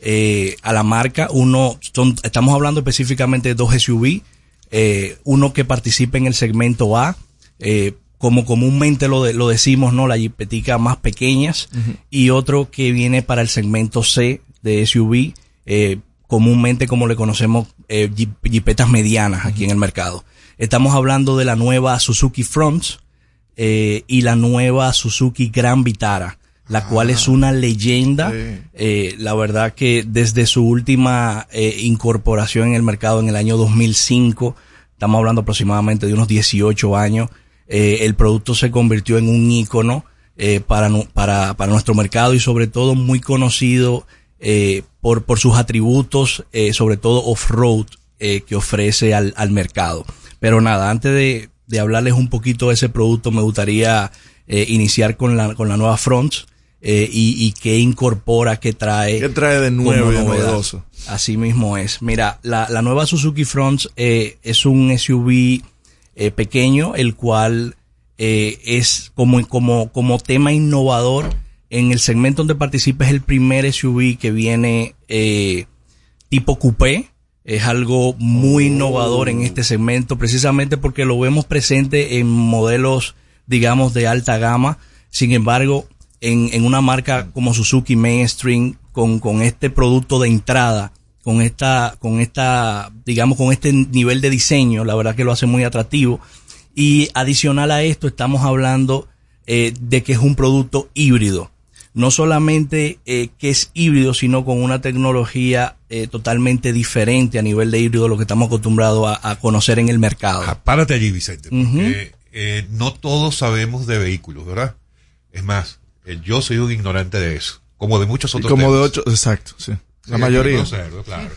eh, a la marca. Uno, son, estamos hablando específicamente de dos SUV, eh, uno que participa en el segmento A, como comúnmente lo, de- lo decimos, ¿no? La jipetica más pequeñas, y otro que viene para el segmento C de SUV, comúnmente como le conocemos, jip- jipetas medianas aquí en el mercado. Estamos hablando de la nueva Suzuki Fronts eh, y la nueva Suzuki Gran Vitara, la cual es una leyenda. Eh, la verdad que desde su última eh, incorporación en el mercado en el año 2005, estamos hablando aproximadamente de unos 18 años, el producto se convirtió en un ícono para, para, para nuestro mercado y sobre todo muy conocido por, por sus atributos, sobre todo off-road que ofrece al, al mercado. Pero nada, antes de, de hablarles un poquito de ese producto, me gustaría eh, iniciar con la, con la nueva Fronts eh, y, y qué incorpora, qué trae. ¿Qué trae de nuevo y novedoso? Así mismo es. Mira, la, la nueva Suzuki Fronts eh, es un SUV eh, pequeño, el cual eh, es como, como, como tema innovador. En el segmento donde participa es el primer SUV que viene eh, tipo coupé. Es algo muy innovador en este segmento, precisamente porque lo vemos presente en modelos, digamos, de alta gama. Sin embargo, en, en una marca como Suzuki Mainstream, con, con este producto de entrada, con esta, con esta, digamos, con este nivel de diseño, la verdad que lo hace muy atractivo. Y adicional a esto, estamos hablando eh, de que es un producto híbrido. No solamente eh, que es híbrido, sino con una tecnología eh, totalmente diferente a nivel de híbrido, lo que estamos acostumbrados a, a conocer en el mercado. Párate allí, Vicente, porque eh, no todos sabemos de vehículos, ¿verdad? Es más, eh, yo soy un ignorante de eso, como de muchos Y otros como de ocho, exacto, sí. La mayoría. claro.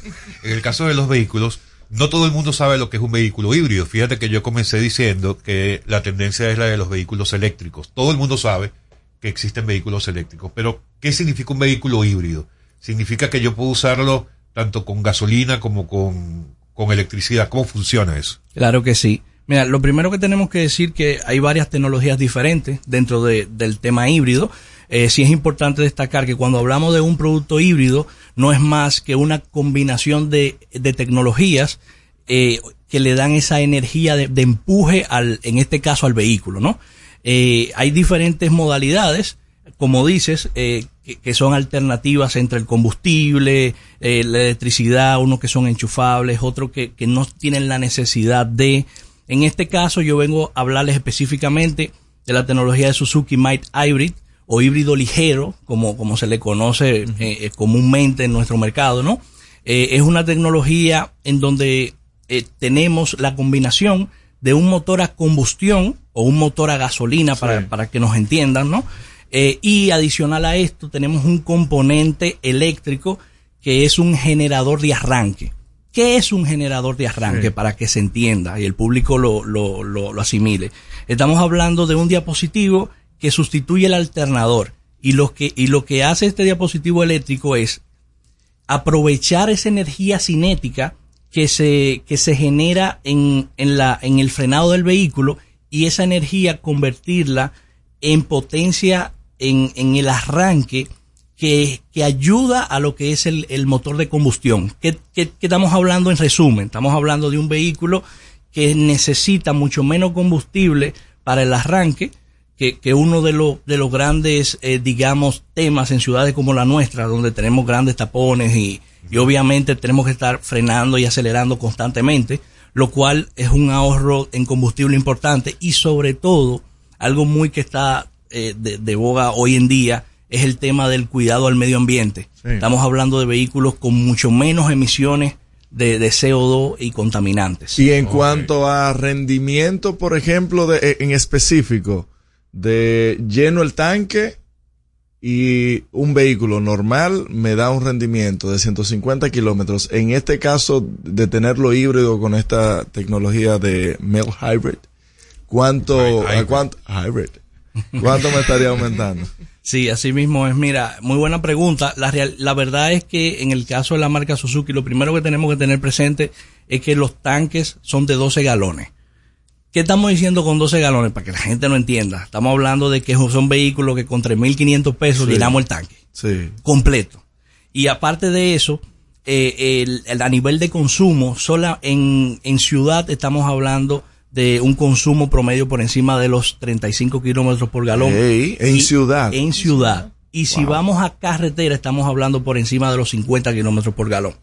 En el caso de los vehículos, no todo el mundo sabe lo que es un vehículo híbrido. Fíjate que yo comencé diciendo que la tendencia es la de los vehículos eléctricos. Todo el mundo sabe que existen vehículos eléctricos, pero ¿qué significa un vehículo híbrido? Significa que yo puedo usarlo tanto con gasolina como con, con electricidad. ¿Cómo funciona eso? Claro que sí. Mira, lo primero que tenemos que decir que hay varias tecnologías diferentes dentro de- del tema híbrido. Eh, sí es importante destacar que cuando hablamos de un producto híbrido no es más que una combinación de, de tecnologías eh, que le dan esa energía de, de empuje al, en este caso al vehículo, ¿no? Eh, hay diferentes modalidades, como dices, eh, que, que son alternativas entre el combustible, eh, la electricidad, unos que son enchufables, otros que, que no tienen la necesidad de. En este caso, yo vengo a hablarles específicamente de la tecnología de Suzuki Might Hybrid o híbrido ligero, como, como se le conoce eh, eh, comúnmente en nuestro mercado, ¿no? Eh, es una tecnología en donde eh, tenemos la combinación de un motor a combustión o un motor a gasolina para, para que nos entiendan, ¿no? Eh, y adicional a esto tenemos un componente eléctrico que es un generador de arranque. ¿Qué es un generador de arranque? Sí. Para que se entienda y el público lo, lo, lo, lo asimile. Estamos hablando de un diapositivo que sustituye el alternador y lo que, y lo que hace este diapositivo eléctrico es aprovechar esa energía cinética que se, que se genera en, en, la, en el frenado del vehículo y esa energía convertirla en potencia en, el arranque que, que ayuda a lo que es el, el motor de combustión. ¿Qué, qué, estamos hablando en resumen? Estamos hablando de un vehículo que necesita mucho menos combustible para el arranque, que, que uno de, los de los grandes, eh, digamos, temas en ciudades como la nuestra, donde tenemos grandes tapones y, y obviamente tenemos que estar frenando y acelerando constantemente, lo cual es un ahorro en combustible importante y sobre todo, algo muy que está eh, de, de boga hoy en día, es el tema del cuidado al medio ambiente. Sí. Estamos hablando de vehículos con mucho menos emisiones de, de CO2 y contaminantes. Y en cuanto a rendimiento, por ejemplo, de, en específico, de lleno el tanque y un vehículo normal me da un rendimiento de 150 kilómetros. En este caso, de tenerlo híbrido con esta tecnología de Mel Hybrid, ¿cuánto, a cuánto, hybrid, ¿cuánto me estaría aumentando? Sí, así mismo es. Mira, muy buena pregunta. La, real- la verdad es que en el caso de la marca Suzuki, lo primero que tenemos que tener presente es que los tanques son de 12 galones. ¿Qué estamos diciendo con 12 galones? Para que la gente no entienda. Estamos hablando de que son vehículos que con 3.500 pesos Sí. llenamos el tanque Sí. completo. Y aparte de eso, eh, el, el- a nivel de consumo, sola en, en ciudad estamos hablando de un consumo promedio por encima de los 35 kilómetros por galón. En Y- ciudad. En ciudad. Y si vamos a carretera, estamos hablando por encima de los 50 kilómetros por galón.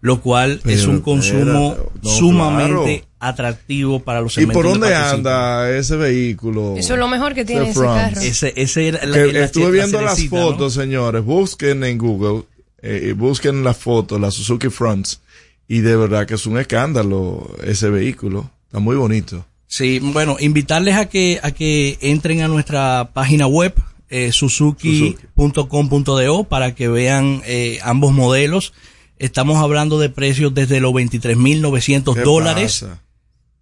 Lo cual es un consumo no, sumamente claro. atractivo para los ¿Y por dónde anda ese vehículo? Eso es lo mejor que tiene ese carro. Ese, ese era la- Que la- estuve la viendo las fotos, señores. Busquen en Google, eh, busquen las fotos, la Suzuki Fronts. Y de verdad que es un escándalo ese vehículo. Está muy bonito. Sí, bueno, invitarles a que, a que entren a nuestra página web, eh, suzuki.com.do, para que vean eh, ambos modelos. Estamos hablando de precios desde los 23.900 ¿Qué dólares pasa?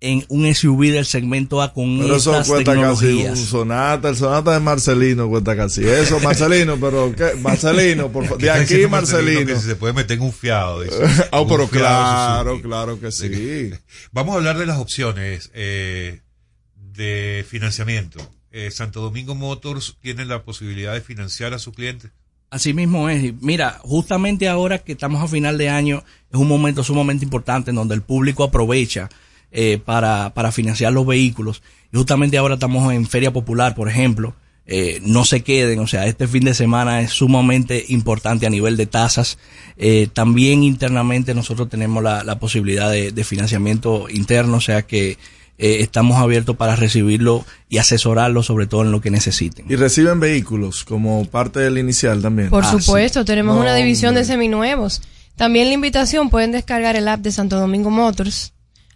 En un SUV del segmento A con Pero eso estas cuesta casi un tecnologías. Sonata. El Sonata de Marcelino cuesta casi eso. Marcelino, pero ¿qué? Marcelino, por favor. De aquí diciendo Marcelino. Que se puede meter en un fiado. dice. Ah, Un pero fiado claro, claro que sí. Vamos a hablar de las opciones eh, de financiamiento. Eh, Santo Domingo Motors tiene la posibilidad de financiar a sus clientes. Así mismo es. Mira, justamente ahora que estamos a final de año, es un momento sumamente importante en donde el público aprovecha eh, para, para financiar los vehículos. Y justamente ahora estamos en Feria Popular, por ejemplo. Eh, no se queden, o sea, este fin de semana es sumamente importante a nivel de tasas. Eh, también internamente nosotros tenemos la, la posibilidad de, de financiamiento interno, o sea que eh, estamos abiertos para recibirlo y asesorarlo sobre todo en lo que necesiten. Y reciben vehículos como parte del inicial también. Por Ah, supuesto, tenemos No, una división de seminuevos. También la invitación, pueden descargar el app de Santo Domingo Motors.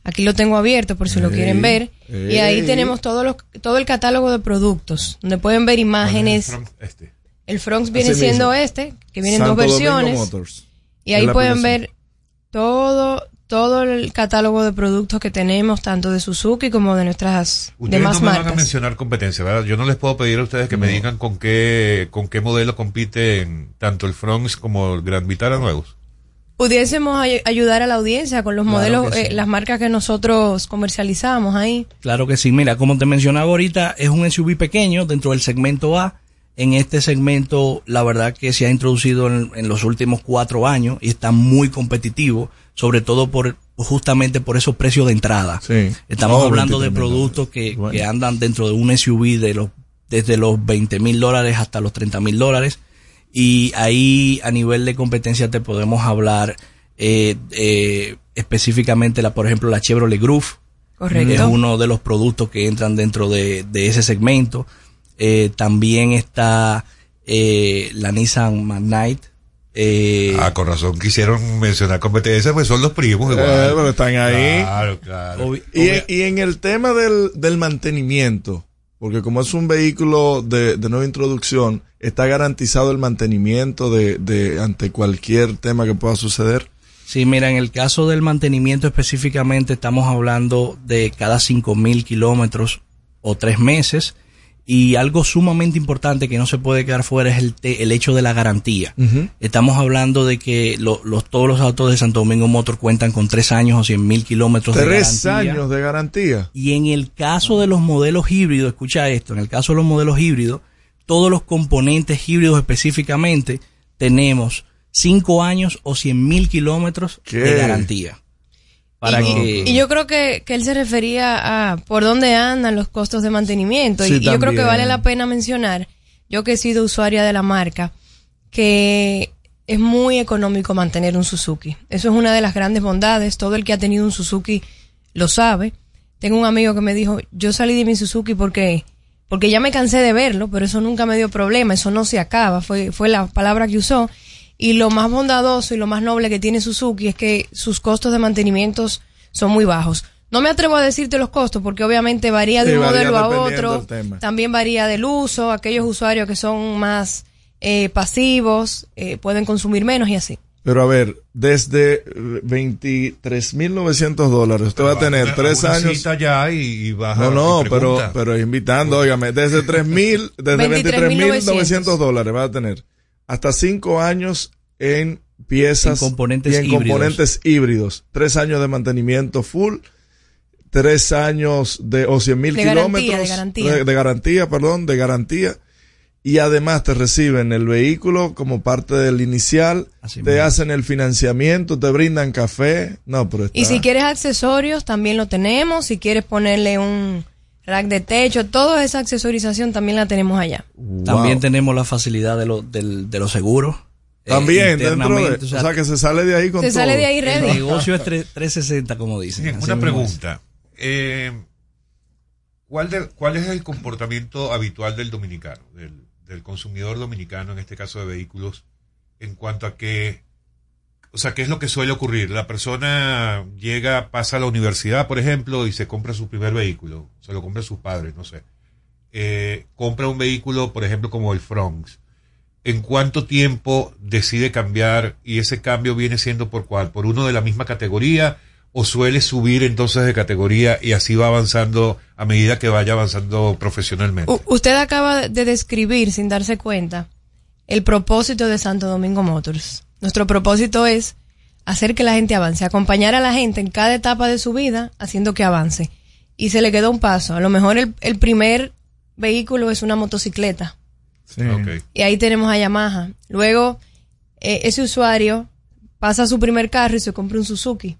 Aquí lo tengo abierto por si lo quieren ver. Y ahí tenemos todos los, todo el catálogo de productos, donde pueden ver imágenes. Este. El Fronx viene Así siendo mismo. este, que vienen Santo dos versiones. Motors. Y ahí pueden ver todo, todo el catálogo de productos que tenemos, tanto de Suzuki como de nuestras Ustedes demás no me van a mencionar competencia, ¿verdad? Yo no les puedo pedir a ustedes que me digan con qué, con qué modelo compiten tanto el Fronx como el Grand Vitara nuevos. Pudiésemos ay- ayudar a la audiencia con los Claro modelos, sí. eh, las marcas que nosotros comercializamos ahí. Claro que sí. Mira, como te mencionaba ahorita, es un SUV pequeño dentro del segmento A. En este segmento, la verdad que se ha introducido en, en los últimos cuatro años y está muy competitivo, sobre todo por justamente por esos precios de entrada. Sí. Estamos hablando de 23.000 productos que, Bueno. que andan dentro de un SUV de los desde los 20 mil dólares hasta los 30 mil dólares. Y ahí a nivel de competencia te podemos hablar eh, eh, específicamente, la, por ejemplo, la Chevrolet Groove. Correcto. Es uno de los productos que entran dentro de, de ese segmento. Eh, también está eh, la Nissan Magnite. Eh, Ah, con razón quisieron mencionar competencia, pues son los primos igual. Eh, pero están ahí. Claro, claro. obvi- Y, obvia- y en el tema del, del mantenimiento, porque como es un vehículo de, de nueva introducción, está garantizado el mantenimiento de, de ante cualquier tema que pueda suceder. Sí, mira, en el caso del mantenimiento específicamente estamos hablando de cada cinco mil kilómetros o tres meses. Y algo sumamente importante que no se puede quedar fuera es el, te- el hecho de la garantía. Estamos hablando de que lo- los, todos los autos de Santo Domingo Motor cuentan con tres años o cien mil kilómetros de Tres garantía. años de garantía. Y en el caso de los modelos híbridos, escucha esto, en el caso de los modelos híbridos, todos los componentes híbridos específicamente tenemos 5 años o 100 mil kilómetros ¿Qué? de garantía. Para y, que... y yo creo que, que él se refería a por dónde andan los costos de mantenimiento. Sí, y, y yo creo que vale la pena mencionar, yo que he sido usuaria de la marca, que es muy económico mantener un Suzuki. Eso es una de las grandes bondades. Todo el que ha tenido un Suzuki lo sabe. Tengo un amigo que me dijo, yo salí de mi Suzuki porque porque ya me cansé de verlo, pero eso nunca me dio problema, eso no se acaba, fue, fue la palabra que usó. Y lo más bondadoso y lo más noble que tiene Suzuki es que sus costos de mantenimiento son muy bajos. No me atrevo a decirte los costos porque obviamente varía de Sí, un varía modelo a otro, también varía del uso, aquellos usuarios que son más eh, pasivos, eh, pueden consumir menos y así. Pero a ver, desde 23.900 dólares, usted va a tener tres años. cita ya y, y baja No, no, pero, pero invitando, óigame, desde 3.000, desde 23.900 dólares va a tener hasta cinco años en piezas En componentes y en híbridos. componentes híbridos. Tres años de mantenimiento full, tres años de o 100 mil De garantía, kilómetros de garantía. de, de garantía, perdón, de garantía. Y además te reciben el vehículo como parte del inicial, te mismo. hacen el financiamiento, te brindan café. No, pero está. Y si quieres accesorios, también lo tenemos. Si quieres ponerle un rack de techo, toda esa accesorización también la tenemos allá. También tenemos la facilidad de, lo- del- de los seguros. eh, También dentro de, o sea, que se sale de ahí con Se todo. sale de ahí El ready. negocio es tre- 360, como dicen. Bien, Así una pregunta. Eh, ¿cuál, de- ¿Cuál es el comportamiento habitual del dominicano, del, del consumidor dominicano, en este caso de vehículos, en cuanto a que, o sea, qué es lo que suele ocurrir? La persona llega, pasa a la universidad, por ejemplo, y se compra su primer vehículo, se lo compra a sus padres, no sé. Eh, compra un vehículo, por ejemplo, como el Fronx. ¿En cuánto tiempo decide cambiar y ese cambio viene siendo por cuál? ¿Por uno de la misma categoría o suele subir entonces de categoría y así va avanzando a medida que vaya avanzando profesionalmente? Usted acaba de describir, sin darse cuenta, el propósito de Santo Domingo Motors. Nuestro propósito es hacer que la gente avance, acompañar a la gente en cada etapa de su vida haciendo que avance. Y se le quedó un paso. A lo mejor el, el primer vehículo es una motocicleta. Ok. Y ahí tenemos a Yamaha. Luego, eh, ese usuario pasa a su primer carro y se compra un Suzuki.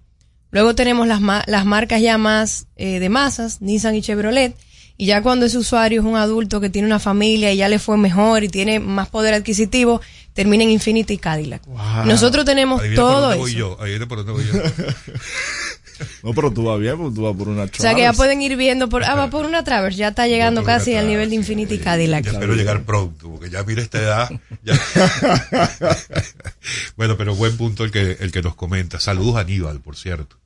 Luego tenemos las, ma- las marcas ya más eh, de masas, Nissan y Chevrolet. Y ya cuando ese usuario es un adulto que tiene una familia y ya le fue mejor y tiene más poder adquisitivo, termina en Infinity y Cadillac. Nosotros tenemos Adivina todo eso. voy yo, adivina por dónde voy yo. No, pero tú vas bien, porque tú vas por una O sea que ya Traverse. pueden ir viendo por, ah, va por una Traverse, ya está llegando casi al Traverse, nivel de Infinity y Cadillac. Ya espero llegar pronto, porque ya mira esta edad. ya. bueno, pero buen punto el que, el que nos comenta. Saludos a Aníbal, por cierto.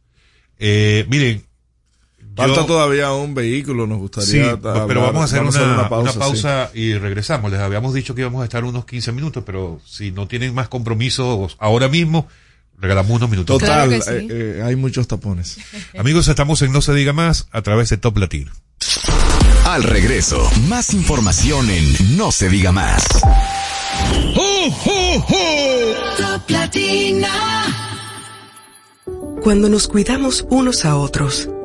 Eh, miren. Falta yo- todavía un vehículo, nos gustaría. Sí, hablar- pero vamos a hacer una, una pausa, pausa, y regresamos. Les habíamos dicho que íbamos a estar unos 15 minutos, pero si no tienen más compromisos ahora mismo, regalamos unos minutos. Total, eh, eh, hay muchos tapones. Amigos, estamos en No se diga más a través de Top Latino. Al regreso, más información en No se diga más. Top Latina. Cuando nos cuidamos unos a otros,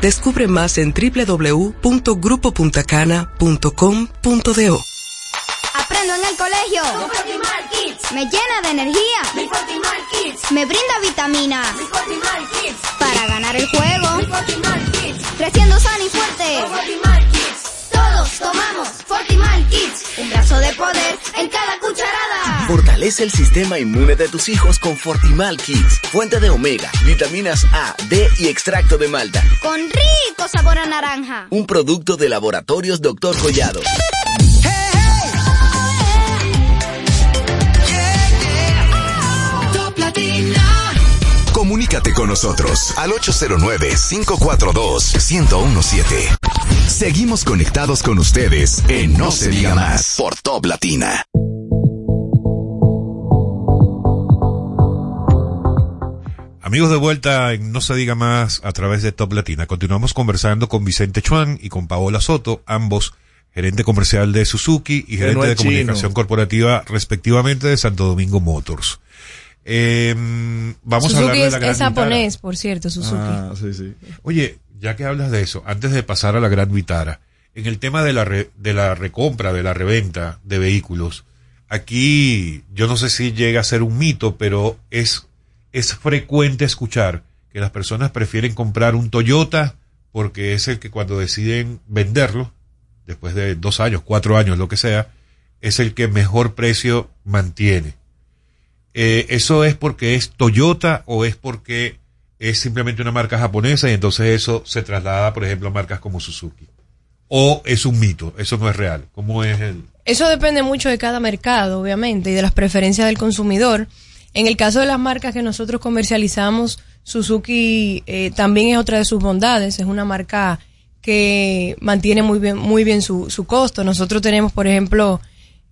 Descubre más en www.grupopuntacana.com.do. Aprendo en el colegio. Me llena de energía. Me brinda vitamina. Para ganar el juego. Creciendo sano y fuerte. Tomamos Fortimal Kids. Un brazo de poder en cada cucharada. Fortalece el sistema inmune de tus hijos con Fortimal Kids, fuente de omega, vitaminas A, D y extracto de malta. Con rico sabor a naranja. Un producto de laboratorios Dr. Collado. Comunícate con nosotros al 809-542-1017. Seguimos conectados con ustedes en No se diga más por Top Latina. Amigos de vuelta en No se diga más a través de Top Latina. Continuamos conversando con Vicente Chuan y con Paola Soto, ambos gerente comercial de Suzuki y gerente no es de comunicación chino. corporativa respectivamente de Santo Domingo Motors. Eh, vamos a hablar Suzuki de es, la gran es japonés, por cierto, Suzuki. Ah, sí, sí. Oye, ya que hablas de eso, antes de pasar a la Gran Vitara, en el tema de la, re- de la recompra, de la reventa de vehículos, aquí yo no sé si llega a ser un mito, pero es, es frecuente escuchar que las personas prefieren comprar un Toyota porque es el que cuando deciden venderlo, después de dos años, cuatro años, lo que sea, es el que mejor precio mantiene. eh, ¿eso es porque es Toyota o es porque es simplemente una marca japonesa y entonces eso se traslada, por ejemplo, a marcas como Suzuki? ¿O es un mito? ¿Eso no es real? ¿Cómo es el...? Eso depende mucho de cada mercado, obviamente, y de las preferencias del consumidor. En el caso de las marcas que nosotros comercializamos, Suzuki eh, también es otra de sus bondades. Es una marca que mantiene muy bien, muy bien su, su costo. Nosotros tenemos, por ejemplo,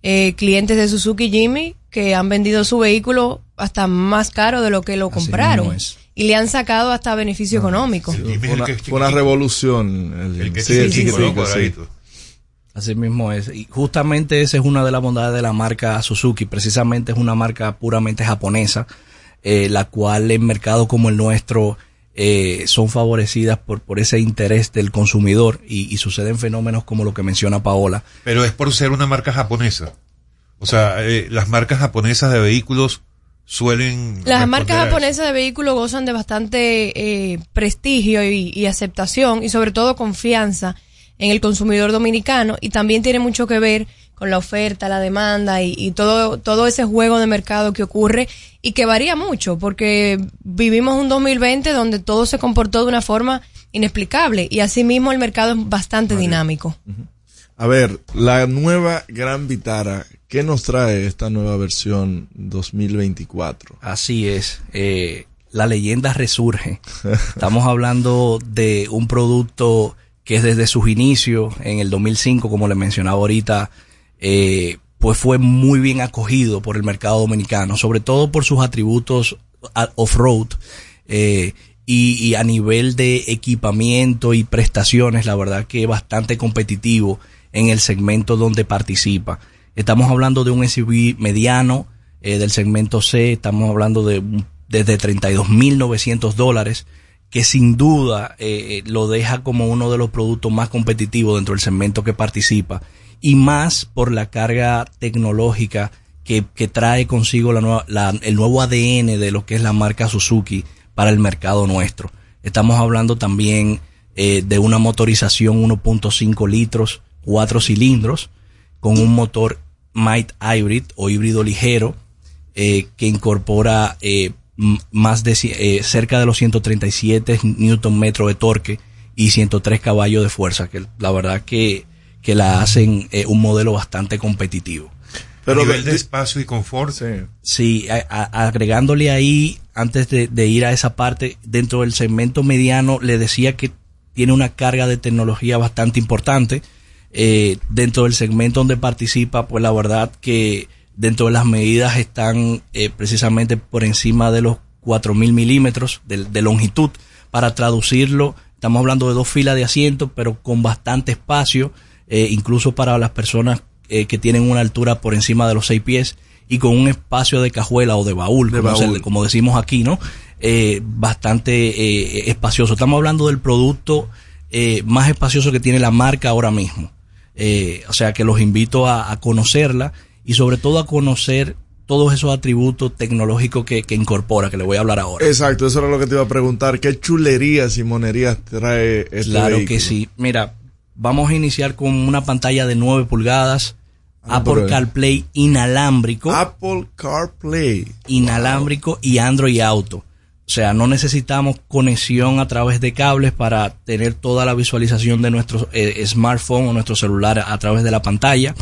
eh, clientes de Suzuki Jimmy que han vendido su vehículo hasta más caro de lo que lo compraron. mismo es. Y le han sacado hasta beneficio económico. Fue una, fue una revolución. El, que es sí, el chiquitico, chiquitico, ¿no? sí. Así mismo es. Y justamente esa es una de las bondades de la marca Suzuki. Precisamente es una marca puramente japonesa, eh, la cual en mercados como el nuestro eh, son favorecidas por, por ese interés del consumidor y, y suceden fenómenos como lo que menciona Paola. Pero es por ser una marca japonesa. O sea, eh, las marcas japonesas de vehículos suelen... Las marcas japonesas de vehículos gozan de bastante eh, prestigio y, y aceptación y sobre todo confianza en el consumidor dominicano y también tiene mucho que ver con la oferta, la demanda y, y todo, todo ese juego de mercado que ocurre y que varía mucho porque vivimos un 2020 donde todo se comportó de una forma inexplicable y asimismo el mercado es bastante dinámico. A ver, la nueva Gran Vitara, ¿qué nos trae esta nueva versión 2024? Así es. eh, la leyenda resurge. Estamos hablando de un producto que desde sus inicios, en el 2005, como le mencionaba ahorita, eh, pues fue muy bien acogido por el mercado dominicano, sobre todo por sus atributos off-road eh, y, y a nivel de equipamiento y prestaciones, la verdad que es bastante competitivo en el segmento donde participa. Estamos hablando de un SUV mediano eh, del segmento C, estamos hablando de desde 32.900 dólares, que sin duda eh, lo deja como uno de los productos más competitivos dentro del segmento que participa y más por la carga tecnológica que, que trae consigo la nueva, el nuevo ADN de lo que es la marca Suzuki para el mercado nuestro. Estamos hablando también eh, de una motorización 1.5 litros, 4 cilindros, con un motor Might Hybrid o híbrido ligero eh, que incorpora eh, más de eh, cerca de los 137 newton metro de torque y 103 caballos de fuerza, que la verdad que, que la hacen eh, un modelo bastante competitivo. Pero a nivel de espacio y confort. Sí, a- a- agregándole ahí, antes de, de ir a esa parte, dentro del segmento mediano, le decía que tiene una carga de tecnología bastante importante. Eh, dentro del segmento donde participa, pues la verdad que dentro de las medidas están eh, precisamente por encima de los 4000 milímetros de, de longitud. Para traducirlo, estamos hablando de dos filas de asientos, pero con bastante espacio, eh, incluso para las personas eh, que tienen una altura por encima de los seis pies y con un espacio de cajuela o de baúl, De como, se- baúl. como decimos aquí, ¿no? Eh, bastante espacioso. Estamos hablando del producto eh, más espacioso que tiene la marca ahora mismo. Eh, o sea que los invito a, a conocerla y sobre todo a conocer todos esos atributos tecnológicos que, que incorpora, que le voy a hablar ahora. Exacto, eso era lo que te iba a preguntar. ¿Qué chulerías y monerías trae este Claro vehículo? que sí. Mira, vamos a iniciar con una pantalla de 9 pulgadas, Ah, Apple CarPlay inalámbrico. Apple CarPlay. Inalámbrico y Android Auto. O sea, no necesitamos conexión a través de cables para tener toda la visualización de nuestro eh, smartphone o nuestro celular a, través de la pantalla.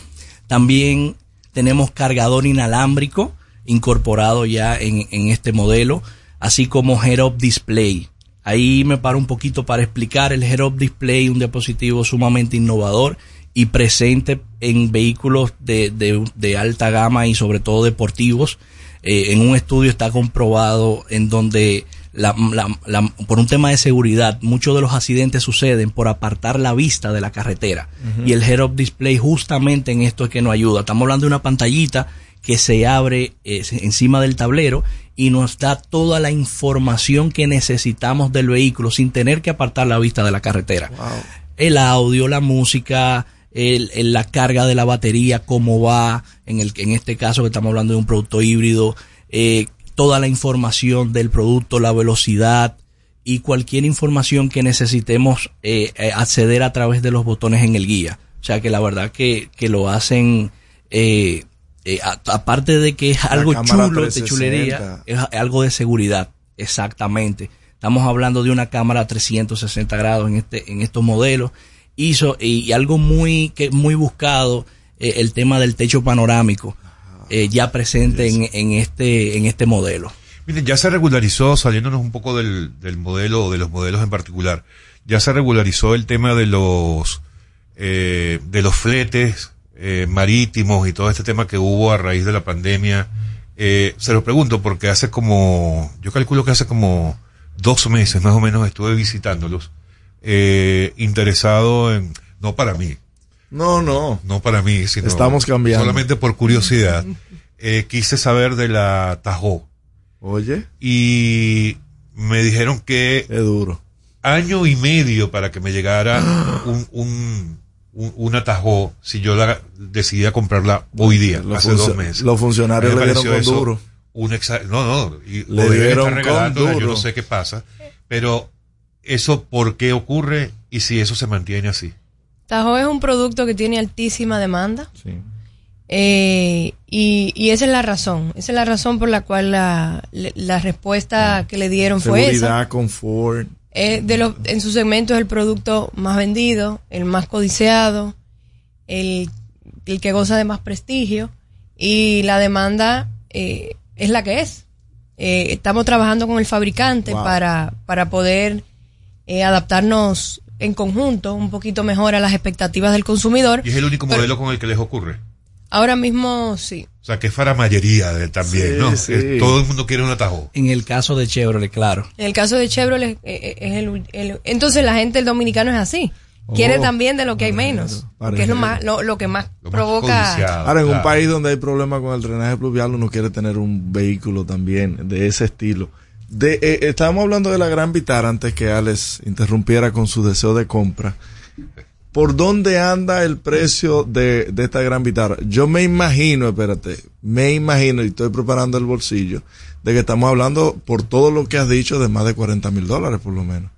También tenemos cargador inalámbrico incorporado ya en, en este modelo, así como Head-Up Display. Ahí me paro un poquito para explicar el Head-Up Display, un dispositivo sumamente innovador y presente en vehículos de- de alta gama y sobre todo deportivos. Eh, en un estudio está comprobado en donde la- la- la- por un tema de seguridad muchos de los accidentes suceden por apartar la vista de la carretera y el head-up display justamente en esto es que nos ayuda. Estamos hablando de una pantallita que se abre eh, encima del tablero y nos da toda la información que necesitamos del vehículo sin tener que apartar la vista de la carretera. El audio, la música, el- el- la carga de la batería, cómo va, en, el, en este caso que estamos hablando de un producto híbrido, eh, toda la información del producto, la velocidad y cualquier información que necesitemos eh, eh, acceder a través de los botones en el guía. O sea que la verdad que, que lo hacen eh, eh, a- aparte de que es algo chulo de 360. chulería, es algo de seguridad, exactamente. Estamos hablando de una cámara a 360 grados en este en estos modelos. Hizo y, y algo muy que muy buscado eh, el tema del techo panorámico eh, ya presente en, en este en este modelo. Miren, ya se regularizó, saliéndonos un poco del, del modelo o de los modelos en particular, ya se regularizó el tema de los eh, de los fletes eh, marítimos y todo este tema que hubo a raíz de la pandemia. Eh, se lo pregunto porque hace como, yo calculo que hace como dos meses más o menos estuve visitándolos, eh, interesado en, no para mí, No, no. no para mí, sino Estamos cambiando. solamente por curiosidad, eh, quise saber de la Tahoe. Oye. Y me dijeron que es duro. Año y medio para que me llegara un, un, un, si yo la decidía comprarla hoy día, Los hace dos meses. los funcionarios me le dieron con eso duro. Un exa- no, no, y Le dieron con regalándola, yo duro. no sé qué pasa, pero eso por qué ocurre y si eso se mantiene así. Tahoe es un producto que tiene altísima demanda. Eh, y, y esa es la razón. Esa es la razón por la cual la, la- respuesta que le dieron fue esa. Seguridad, confort. Eh, de los, en su segmento es el producto más vendido, el más codiciado, el, el que goza de más prestigio y la demanda eh, es la que es. Eh, estamos trabajando con el fabricante Wow. para, para poder eh, adaptarnos en conjunto un poquito mejor a las expectativas del consumidor. Y es el único Pero modelo con el que les ocurre. ahora mismo sí. O sea, que es faramayería de- también, Sí, ¿no? sí. Es- todo el mundo quiere una Tahoe. En el caso de Chevrolet, claro. En el caso de Chevrolet, eh, eh, es el, el- entonces la gente, el dominicano es así. Quiere Oh, también de lo que hay menos. Porque es lo más, lo, lo que más provoca. Ahora, en un país donde hay problemas con el drenaje pluvial, uno quiere tener un vehículo también de ese estilo. De, eh, estábamos hablando de la Gran Vitara antes que Alex interrumpiera con su deseo de compra. ¿Por dónde anda el precio de, de esta Gran Vitara? Yo me imagino, espérate, me imagino y estoy preparando el bolsillo de que estamos hablando por todo lo que has dicho de más de 40 mil dólares por lo menos.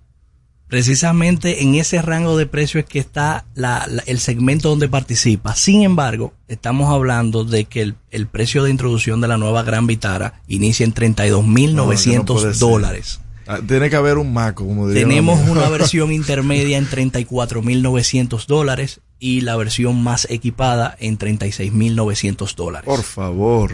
Precisamente en ese rango de precio es que está la- la- el segmento donde participa. Sin embargo, estamos hablando de que el, el precio de introducción de la nueva Gran Vitara inicia en 32.900 No, que no puede ser. dólares. Ah, Tiene que haber un maco, como diría Tenemos una versión intermedia en 34.900 dólares y la versión más equipada en 36.900 dólares. Por favor.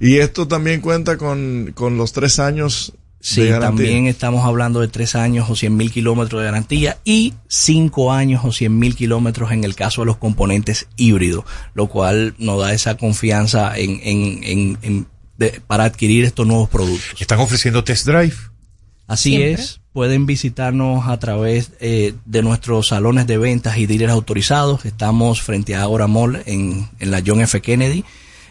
Y esto también cuenta con, con los tres años Sí, también estamos hablando de tres años o 100 mil kilómetros de garantía y cinco años o 100 mil kilómetros en el caso de los componentes híbridos, lo cual nos da esa confianza en, en- en- en- de- para adquirir estos nuevos productos. ¿Están ofreciendo test drive? Así Siempre. es, pueden visitarnos a través eh, de nuestros salones de ventas y dealers autorizados. Estamos frente a Agora Mall en, en la John F. Kennedy.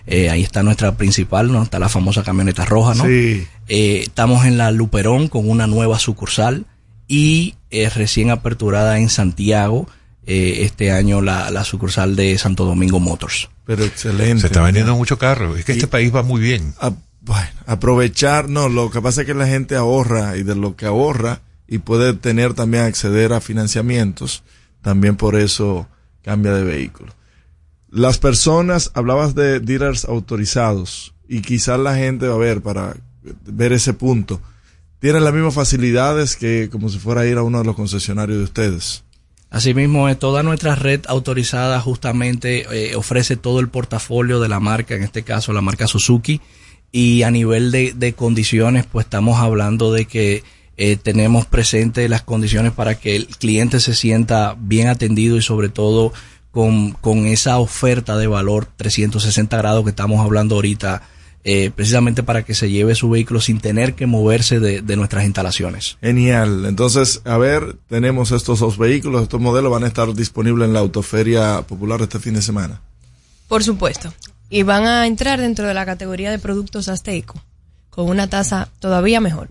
Eh, ahí está nuestra principal, ¿no? está la famosa camioneta roja, ¿no? Sí. Eh, estamos en la Luperón con una nueva sucursal y eh, recién aperturada en Santiago eh, este año la, la sucursal de Santo Domingo Motors. Pero excelente. Se está vendiendo mucho carro. Es que este país va muy bien. A- bueno, aprovechar, no, lo que pasa es que la gente ahorra y de lo que ahorra y puede tener también acceder a financiamientos, también por eso cambia de vehículo. Las personas, hablabas de dealers autorizados y quizás la gente, a ver, para ver ese punto, tienen las mismas facilidades que como si fuera a ir a uno de los concesionarios de ustedes. Asimismo, eh, toda nuestra red autorizada justamente eh, ofrece todo el portafolio de la marca, en este caso la marca Suzuki, y a nivel de, condiciones, pues estamos hablando de que eh, tenemos presente las condiciones para que el cliente se sienta bien atendido y sobre todo con, con esa oferta de valor 360 grados que estamos hablando ahorita, eh, precisamente para que se lleve su vehículo sin tener que moverse de, de nuestras instalaciones. Genial. Entonces, a ver, tenemos estos dos vehículos, estos modelos van a estar disponibles en la Autoferia Popular este fin de semana. Por supuesto. Y van a entrar dentro de la categoría de productos Azteco con una tasa todavía mejor.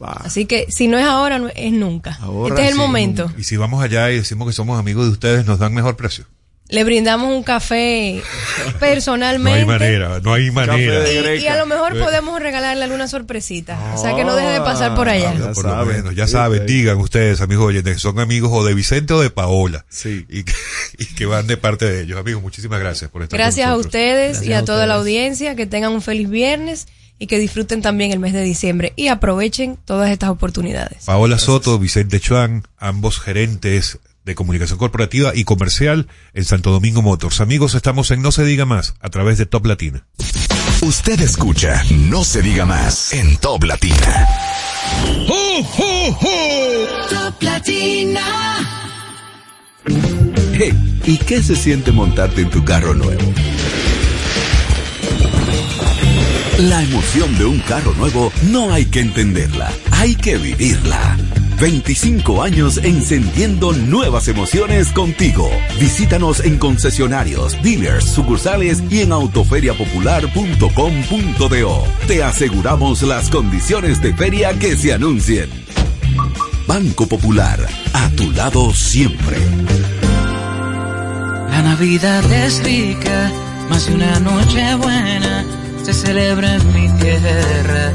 Así que si no es ahora, no es nunca. Ahora este es el sí. momento. Y si vamos allá y decimos que somos amigos de ustedes, nos dan mejor precio. Le brindamos un café No hay personalmente. manera, no hay manera. Y, y a lo mejor Eh. podemos regalarle alguna sorpresita. o sea que no deje de pasar por allá. Ah, por lo menos, ya saben, digan ustedes, amigos oyentes, que son amigos o de Vicente o de Paola. Y, que, y que van de parte de ellos. Amigos, muchísimas gracias por estar Gracias con a ustedes y a toda la audiencia. Que tengan un feliz viernes y que disfruten también el mes de diciembre y aprovechen todas estas oportunidades. Paola Soto, Vicente Chuan, ambos gerentes de comunicación corporativa y comercial en Santo Domingo Motors. Amigos, estamos en No se diga más a través de Top Latina. Usted escucha No se diga más en Top Latina. Top Latina. Hey, ¿y qué se siente montarte en tu carro nuevo? La emoción de un carro nuevo no hay que entenderla, hay que vivirla. 25 años encendiendo nuevas emociones contigo. Visítanos en concesionarios, dealers, sucursales y en autoferiapopular.com.do. Te aseguramos las condiciones de feria que se anuncien. Banco Popular, a tu lado siempre. La Navidad es rica, más de una noche buena se celebra en mi tierra.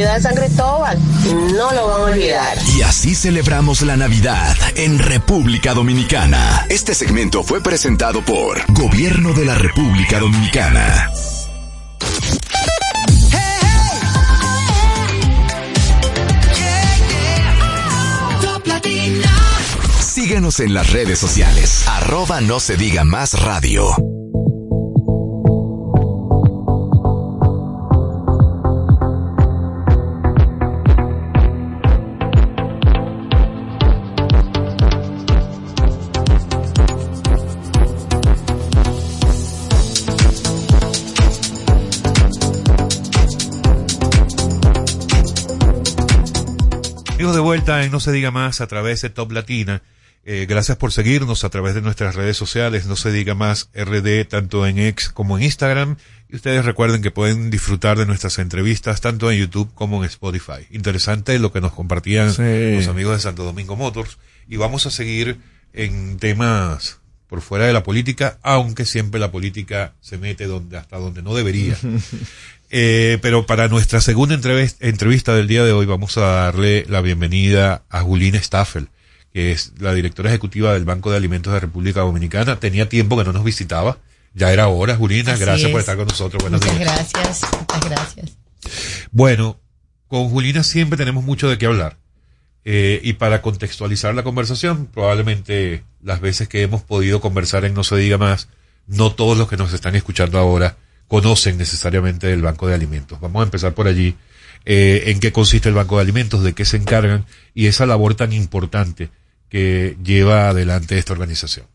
de San Cristóbal. No lo van a olvidar. Y así celebramos la Navidad en República Dominicana. Este segmento fue presentado por Gobierno de la República Dominicana. Síguenos en las redes sociales. Arroba no se diga más radio. Vuelta en No se diga más a través de Top Latina. Eh, gracias por seguirnos a través de nuestras redes sociales, No se diga más RD, tanto en X como en Instagram. Y ustedes recuerden que pueden disfrutar de nuestras entrevistas tanto en YouTube como en Spotify. Interesante lo que nos compartían Sí. los amigos de Santo Domingo Motors. Y vamos a seguir en temas por fuera de la política, aunque siempre la política se mete donde, hasta donde no debería. Eh, pero para nuestra segunda entrevis- entrevista del día de hoy vamos a darle la bienvenida a Julina Staffel, que es la directora ejecutiva del Banco de Alimentos de República Dominicana. Tenía tiempo que no nos visitaba. Ya era hora, Julina. Así gracias por es. estar con nosotros. Buenos Muchas días. gracias, muchas gracias. Bueno, con Julina siempre tenemos mucho de qué hablar. Eh, y para contextualizar la conversación, probablemente las veces que hemos podido conversar en No se diga más, no todos los que nos están escuchando ahora conocen necesariamente el Banco de Alimentos. Vamos a empezar por allí. Eh, en qué consiste el Banco de Alimentos, de qué se encargan y esa labor tan importante que lleva adelante esta organización.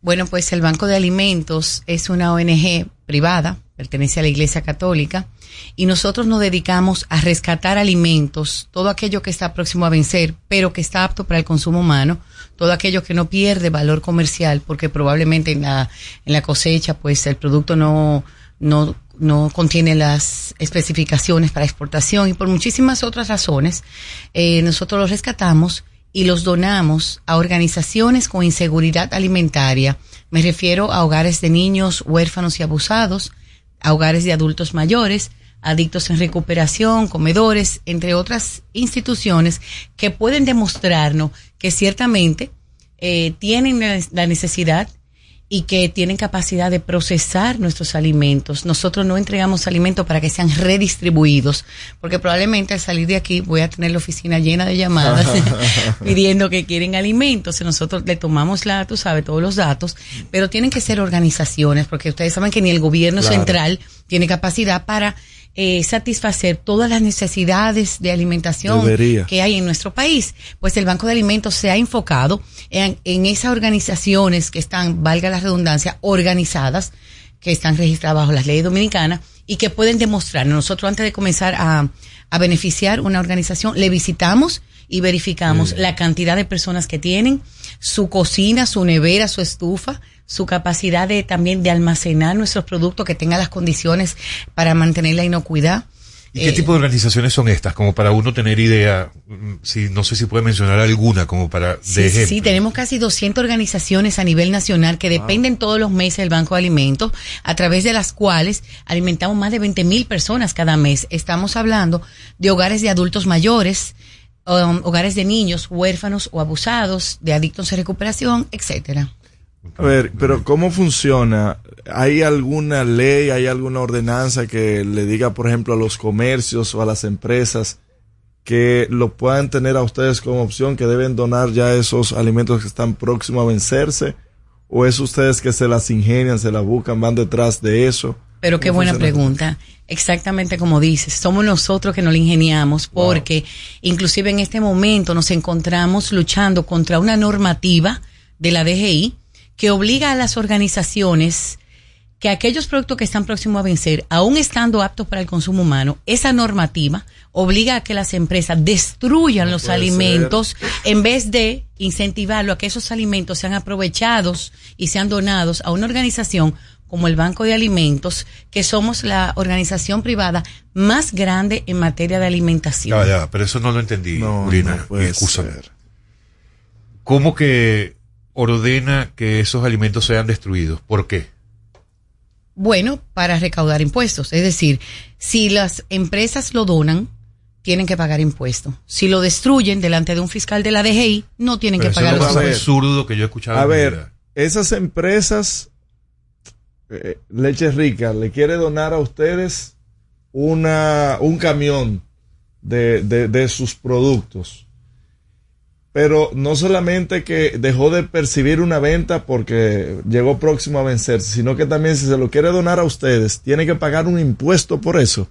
Bueno, pues el Banco de Alimentos es una ONG privada, pertenece a la Iglesia Católica, y nosotros nos dedicamos a rescatar alimentos, todo aquello que está próximo a vencer, pero que está apto para el consumo humano, todo aquello que no pierde valor comercial, porque probablemente en la, en la cosecha, pues el producto no, no, no contiene las especificaciones para exportación y por muchísimas otras razones, eh, nosotros los rescatamos y los donamos a organizaciones con inseguridad alimentaria. Me refiero a hogares de niños huérfanos y abusados, a hogares de adultos mayores, adictos en recuperación, comedores, entre otras instituciones que pueden demostrarnos que ciertamente eh, tienen la- la necesidad y que tienen capacidad de procesar nuestros alimentos. Nosotros no entregamos alimentos para que sean redistribuidos, porque probablemente al salir de aquí voy a tener la oficina llena de llamadas pidiendo que quieren alimentos. Nosotros le tomamos la, tú sabes, todos los datos, pero tienen que ser organizaciones, porque ustedes saben que ni el gobierno Claro. central tiene capacidad para eh, satisfacer todas las necesidades de alimentación Debería. que hay en nuestro país. Pues el Banco de Alimentos se ha enfocado en, en esas organizaciones que están, valga la redundancia, organizadas, que están registradas bajo las leyes dominicanas y que pueden demostrar. Nosotros antes de comenzar a, a beneficiar una organización, le visitamos y verificamos la cantidad de personas que tienen, su cocina, su nevera, su estufa, su capacidad de también de almacenar nuestros productos que tengan las condiciones para mantener la inocuidad. ¿Y qué Eh, tipo de organizaciones son estas? Como para uno tener idea, mm, si no sé si puede mencionar alguna como para de Sí, sí, ejemplo. sí, tenemos casi 200 organizaciones a nivel nacional que dependen todos los meses del Banco de Alimentos, a través de las cuales alimentamos más de 20 mil personas cada mes. Estamos hablando de hogares de adultos mayores, um, hogares de niños huérfanos o abusados, de adictos en recuperación, etcétera. A ver, pero ¿cómo funciona? ¿Hay alguna ley, hay alguna ordenanza que le diga, por ejemplo, a los comercios o a las empresas que lo puedan tener a ustedes como opción, que deben donar ya esos alimentos que están próximos a vencerse? ¿O es ustedes que se las ingenian, se las buscan, van detrás de eso? Pero qué ¿Cómo buena pregunta. Exactamente como dices, somos nosotros que nos lo ingeniamos porque inclusive en este momento nos encontramos luchando contra una normativa de la DGI que obliga a las organizaciones que aquellos productos que están próximos a vencer, aún estando aptos para el consumo humano, esa normativa obliga a que las empresas destruyan los alimentos en vez de incentivarlo a que esos alimentos sean aprovechados y sean donados a una organización como el Banco de Alimentos, que somos la organización privada más grande en materia de alimentación. Ya, ya, pero eso no lo entendí, no puede Excúsame. ¿Cómo que ordena que esos alimentos sean destruidos? ¿Por qué? Bueno, para recaudar impuestos. Es decir, si las empresas lo donan, tienen que pagar impuestos. Si lo destruyen delante de un fiscal de la DGI, no tienen Pero que pagar es impuestos. absurdo que yo he escuchado. A ver, vida. esas empresas, eh, Leche Rica, le quiere donar a ustedes una, un camión de, de, de sus productos. Pero no solamente que dejó de percibir una venta porque llegó próximo a vencerse, sino que también si se lo quiere donar a ustedes, tiene que pagar un impuesto por eso.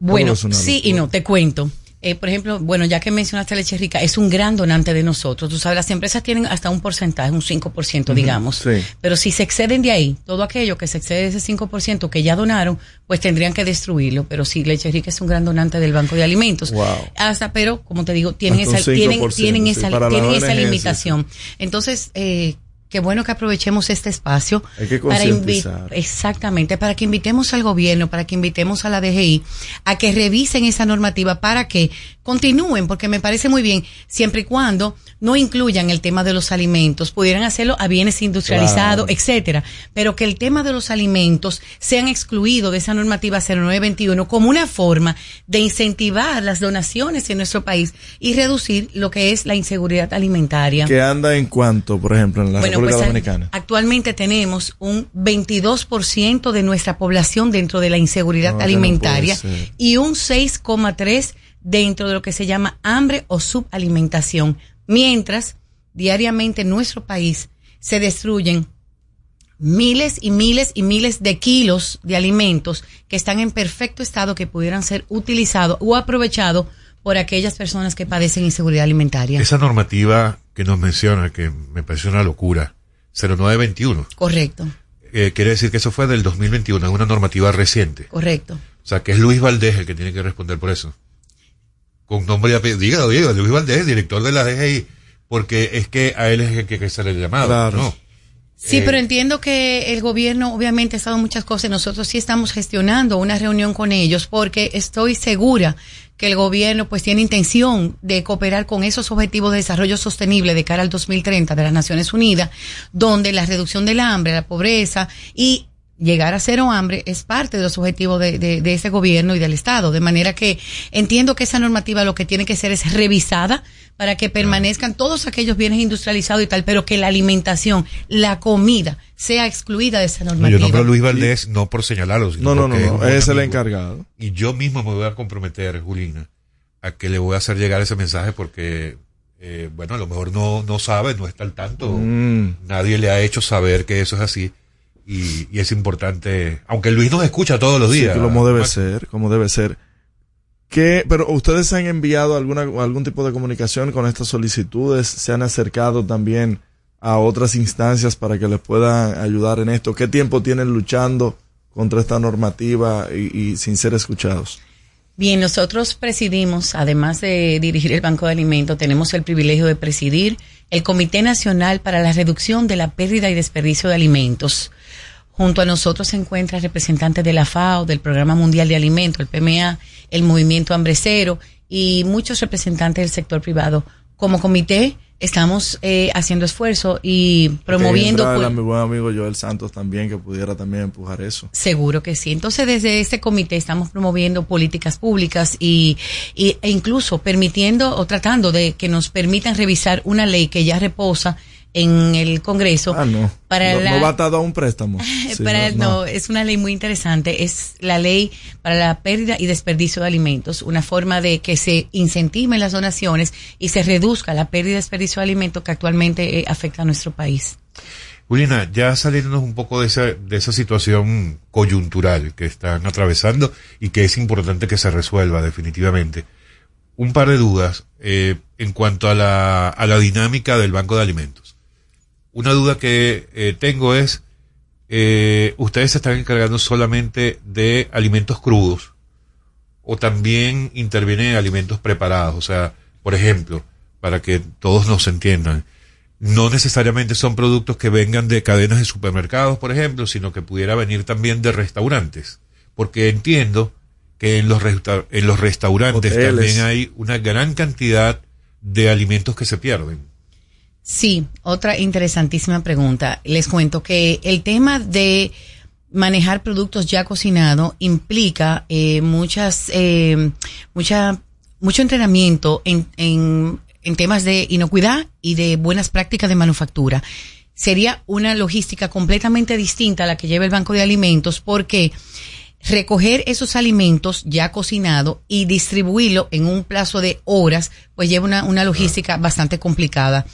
Bueno, sí y no, te cuento. Eh, por ejemplo, bueno, ya que mencionaste Leche Rica, es un gran donante de nosotros. Tú sabes, las empresas tienen hasta un porcentaje, un 5%, Ujú, digamos. sí. Pero si se exceden de ahí, todo aquello que se excede de ese 5% que ya donaron, pues tendrían que destruirlo. Pero sí, Leche Rica es un gran donante del Banco de Alimentos. Wow. Hasta, pero, como te digo, tienen Hasta esa, tienen, 5%, tienen sí, esa, tienen esa limitación. Entonces, eh, qué bueno que aprovechemos este espacio Hay que para exactamente, para que invitemos al gobierno, para que invitemos a la DGI a que revisen esa normativa para que continúen, porque me parece muy bien, siempre y cuando no incluyan el tema de los alimentos, pudieran hacerlo a bienes industrializados, Claro. etcétera, pero que el tema de los alimentos sean excluidos de esa normativa 0921 como una forma de incentivar las donaciones en nuestro país y reducir lo que es la inseguridad alimentaria. Que anda en cuanto, por ejemplo, en la Bueno, República pues, Dominicana. Actualmente tenemos un 22% de nuestra población dentro de la inseguridad No, que no alimentaria y un 6,3 dentro de lo que se llama hambre o subalimentación. Mientras diariamente en nuestro país se destruyen miles y miles y miles de kilos de alimentos que están en perfecto estado que pudieran ser utilizados o aprovechados por aquellas personas que padecen inseguridad alimentaria. Esa normativa que nos menciona, que me parece una locura, 0921, Correcto, eh, quiere decir que eso fue del 2021, es una normativa reciente. correcto. O sea, que es Luis Valdés el que tiene que responder por eso. Con nombre y apellido. Diga, diga, Luis Valdés, director de la DGI, porque es que a él es el que que hacer el llamado. Claro. ¿no? Sí, Eh, pero entiendo que el gobierno obviamente ha estado en muchas cosas. Nosotros sí estamos gestionando una reunión con ellos porque estoy segura que el gobierno pues tiene intención de cooperar con esos objetivos de desarrollo sostenible de cara al 2030 de las Naciones Unidas, donde la reducción del hambre, la pobreza y llegar a cero hambre es parte de los objetivos de, de, de ese gobierno y del Estado. De manera que entiendo que esa normativa lo que tiene que ser es revisada para que permanezcan todos aquellos bienes industrializados y tal, pero que la alimentación, la comida, sea excluida de esa No, normativa. yo nombro a Luis Valdés no por señalarlo, sino No, no, no, es el amigo. encargado. Y yo mismo me voy a comprometer, Julina, a que le voy a hacer llegar ese mensaje porque, eh, bueno, a lo mejor no, no sabe, no está al tanto. Mm. Nadie le ha hecho saber que eso es así. Y, y es importante, aunque Luis nos escucha todos los Sí, días. como debe Max. ser, como debe ser. ¿Qué, pero ustedes han enviado alguna, algún tipo de comunicación con estas solicitudes, se han acercado también a otras instancias para que les puedan ayudar en esto. ¿Qué tiempo tienen luchando contra esta normativa y, y sin ser escuchados? Bien, nosotros presidimos, además de dirigir el Banco de Alimentos, tenemos el privilegio de presidir el Comité Nacional para la Reducción de la Pérdida y Desperdicio de Alimentos. Junto a nosotros se encuentra representantes de la FAO, del Programa Mundial de Alimentos, el PMA, el Movimiento Hambre Cero y muchos representantes del sector privado. Como comité estamos eh, haciendo esfuerzo y promoviendo... Pues, mi buen amigo Joel Santos también, que pudiera también empujar eso. Seguro que sí. Entonces, desde este comité estamos promoviendo políticas públicas y, y- e incluso permitiendo o tratando de que nos permitan revisar una ley que ya reposa en el Congreso. Ah, no. Para no, la- no va atado a un préstamo. Sí, para- no, no, no. es una ley muy interesante. Es la ley para la pérdida y desperdicio de alimentos, una forma de que se incentiven las donaciones y se reduzca la pérdida y desperdicio de alimentos que actualmente eh, afecta a nuestro país. Julina, ya saliéndonos un poco de esa, de esa situación coyuntural que están atravesando y que es importante que se resuelva definitivamente. Un par de dudas eh, en cuanto a la, a la dinámica del Banco de Alimentos. Una duda que eh, tengo es, eh, ¿ustedes se están encargando solamente de alimentos crudos o también intervienen en alimentos preparados? O sea, por ejemplo, para que todos nos entiendan, no necesariamente son productos que vengan de cadenas de supermercados, por ejemplo, sino que pudiera venir también de restaurantes. Porque entiendo que en los, resta- en los restaurantes Hoteles. también hay una gran cantidad de alimentos que se pierden. Sí, otra interesantísima pregunta. Les cuento que el tema de manejar productos ya cocinados implica eh, muchas, eh, mucha, mucho entrenamiento en, en, en temas de inocuidad y de buenas prácticas de manufactura. Sería una logística completamente distinta a la que lleva el Banco de Alimentos porque recoger esos alimentos ya cocinados y distribuirlo en un plazo de horas, pues lleva una, una logística bastante complicada.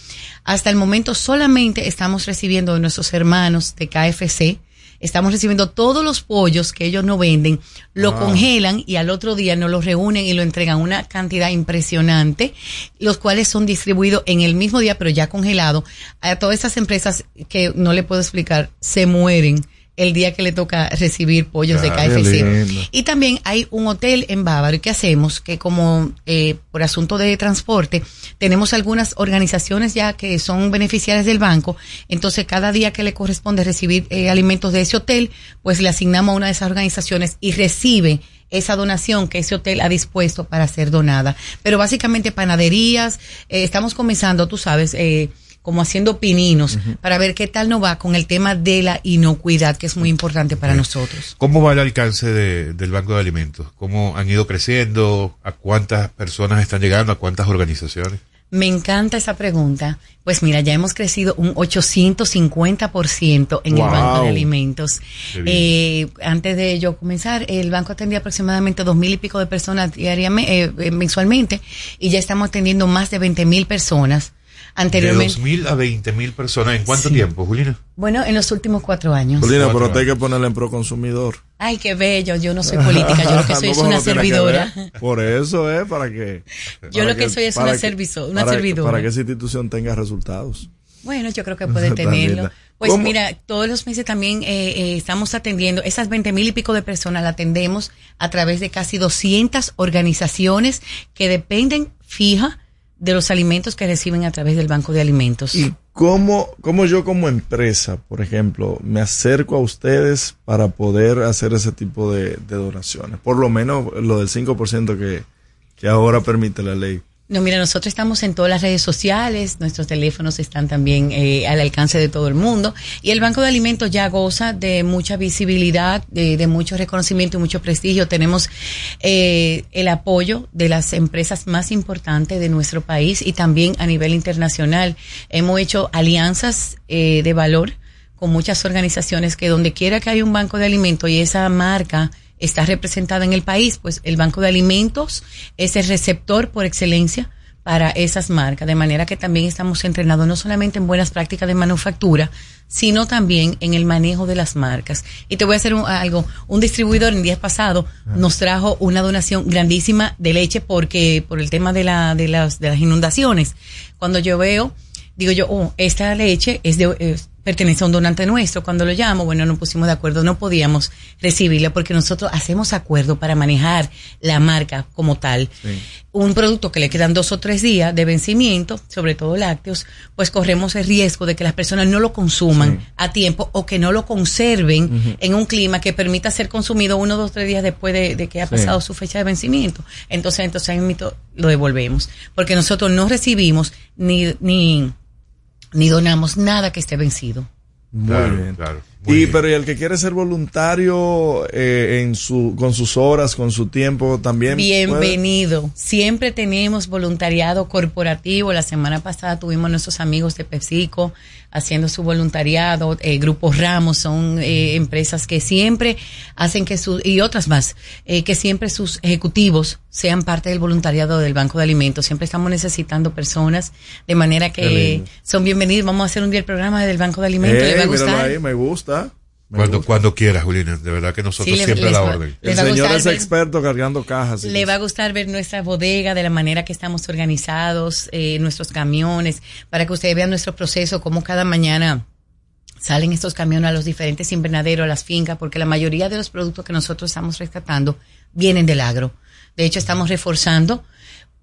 Hasta el momento solamente estamos recibiendo de nuestros hermanos de KFC, estamos recibiendo todos los pollos que ellos no venden, lo congelan y al otro día nos los reúnen y lo entregan una cantidad impresionante, los cuales son distribuidos en el mismo día, pero ya congelado, a todas esas empresas que no le puedo explicar, se mueren el día que le toca recibir pollos de qué KFC. Y también hay un hotel en Bávaro que hacemos que como eh, por asunto de transporte tenemos algunas organizaciones ya que son beneficiarias del banco, entonces cada día que le corresponde recibir eh, alimentos de ese hotel, pues le asignamos a una de esas organizaciones y recibe esa donación que ese hotel ha dispuesto para ser donada. Pero básicamente panaderías, eh, estamos comenzando, tú sabes, eh, como haciendo pininos para ver qué tal nos va con el tema de la inocuidad, que es muy importante para nosotros. ¿Cómo va el alcance de- del Banco de Alimentos? ¿Cómo han ido creciendo? ¿A cuántas personas están llegando? ¿A cuántas organizaciones? Me encanta esa pregunta. Pues mira, ya hemos crecido un 850% en el. Banco de Alimentos. Eh, antes de yo comenzar, el banco atendía aproximadamente dos mil y pico de personas diariamente, mensualmente, y ya estamos atendiendo más de 20 mil personas. De Anteriormente, 2.000 a 20.000 personas. ¿En cuánto tiempo, Julina? bueno, en los últimos cuatro años. Paulina, pero te hay que ponerle en pro consumidor. Ay, qué bello. Yo no soy política. Yo lo que soy No, es una que servidora. Por eso, ¿eh? Para que. Yo para lo que soy es una que- servizo- una para- servidora. Para que esa institución tenga resultados. Bueno, yo creo que puede tenerlo. Pues ¿Cómo? mira, todos los meses también eh, eh, estamos atendiendo, esas 20 mil y pico de personas la atendemos a través de casi 200 organizaciones que dependen fija de los alimentos que reciben a través del Banco de Alimentos. ¿Y cómo, cómo yo como empresa, por ejemplo, me acerco a ustedes para poder hacer ese tipo de, de donaciones? Por lo menos lo del 5% que, que ahora permite la ley. No, mira, nosotros estamos en todas las redes sociales, nuestros teléfonos están también eh, al alcance de todo el mundo y el Banco de Alimentos ya goza de mucha visibilidad, de, de mucho reconocimiento y mucho prestigio. Tenemos eh, el apoyo de las empresas más importantes de nuestro país y también a nivel internacional. Hemos hecho alianzas eh, de valor con muchas organizaciones que donde quiera que haya un banco de alimentos y esa marca está representada en el país, pues el Banco de Alimentos es el receptor por excelencia para esas marcas, de manera que también estamos entrenados no solamente en buenas prácticas de manufactura, sino también en el manejo de las marcas. Y te voy a hacer un- algo, un distribuidor en días pasados nos trajo una donación grandísima de leche porque por el tema de, la, de, las, de las inundaciones. Cuando yo veo, digo yo, oh, esta leche es de, pertenece a un donante nuestro. Cuando lo llamo, bueno, nos pusimos de acuerdo, no podíamos recibirla porque nosotros hacemos acuerdo para manejar la marca como tal. Un producto que le quedan dos o tres días de vencimiento, sobre todo lácteos, pues corremos el riesgo de que las personas no lo consuman a tiempo o que no lo conserven en un clima que permita ser consumido uno, dos, tres días después de, de que ha Sí. pasado su fecha de vencimiento. Entonces, entonces lo devolvemos. Porque nosotros no recibimos ni, ni, ni donamos nada que esté vencido. Muy Claro, bien. claro, y pero y el que quiere ser voluntario eh, en su con sus horas, con su tiempo también. puede? Bienvenido. Siempre tenemos voluntariado corporativo. La semana pasada tuvimos nuestros amigos de PepsiCo haciendo su voluntariado. Eh, Grupo Ramos son eh, empresas que siempre hacen que sus, y otras más, eh, que siempre sus ejecutivos sean parte del voluntariado del Banco de Alimentos. Siempre estamos necesitando personas de manera que son bienvenidos. Vamos a hacer un día el programa del Banco de Alimentos. ¿Le va a gustar? ahí, me gusta. Me Cuando, gusta. cuando quieras, Julina. De verdad que nosotros Sí, le- siempre a la va- orden. El señor es ver- experto cargando cajas. Le cosas. va a gustar ver nuestra bodega, de la manera que estamos organizados, eh, nuestros camiones, para que ustedes vean nuestro proceso, cómo cada mañana salen estos camiones a los diferentes invernaderos, a las fincas, porque la mayoría de los productos que nosotros estamos rescatando vienen del agro. De hecho, estamos reforzando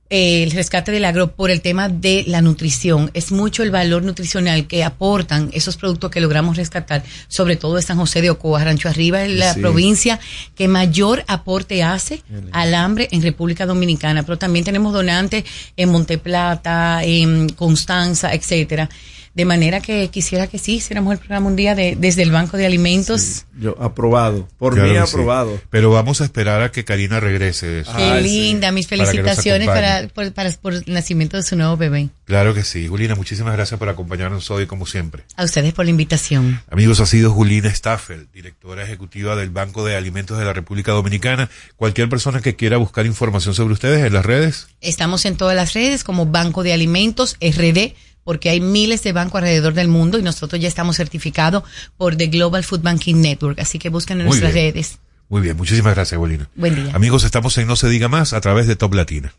el rescate del agro por el tema de la nutrición. Es mucho el valor nutricional que aportan esos productos que logramos rescatar, sobre todo de San José de Ocoa, Rancho Arriba, es la Sí. provincia que mayor aporte hace al hambre en República Dominicana. Pero también tenemos donantes en Monteplata, en Constanza, etcétera. De manera que quisiera que sí hiciéramos el programa un día de, desde el Banco de Alimentos. Yo, aprobado. Por Claro mí, sí. aprobado. Pero vamos a esperar a que Karina regrese. de eso. Qué linda, mis felicitaciones para, por, para- por el nacimiento de su nuevo bebé. Claro que sí. Julina, muchísimas gracias por acompañarnos hoy, como siempre. A ustedes por la invitación. Amigos, ha sido Julina Staffel, directora ejecutiva del Banco de Alimentos de la República Dominicana. Cualquier persona que quiera buscar información sobre ustedes en las redes, Estamos en todas las redes como Banco de Alimentos RD, porque hay miles de bancos alrededor del mundo y nosotros ya estamos certificados por The Global Food Banking Network. Así que busquen en Muy nuestras bien. redes. Muy bien, muchísimas gracias, Bolina. Buen día. Amigos, estamos en No se diga más a través de Top Latina.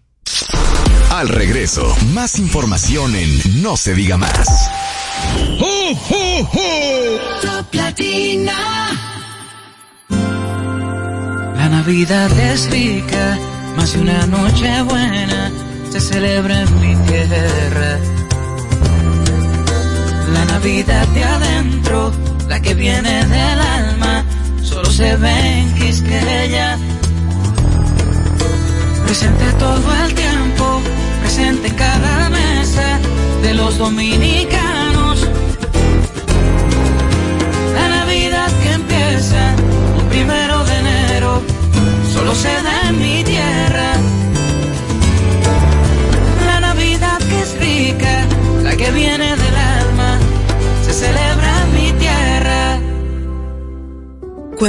Al regreso, más información en No se diga más. Top Latina. La Navidad es rica, más de una noche buena se celebra en mi tierra. La Navidad de adentro, la que viene del alma, solo se ve en Quisqueya. Presente todo el tiempo, presente en cada mesa de los dominicanos.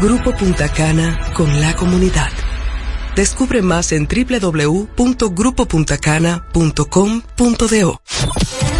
Grupo Punta Cana con la comunidad. Descubre más en www.grupopuntacana.com.do.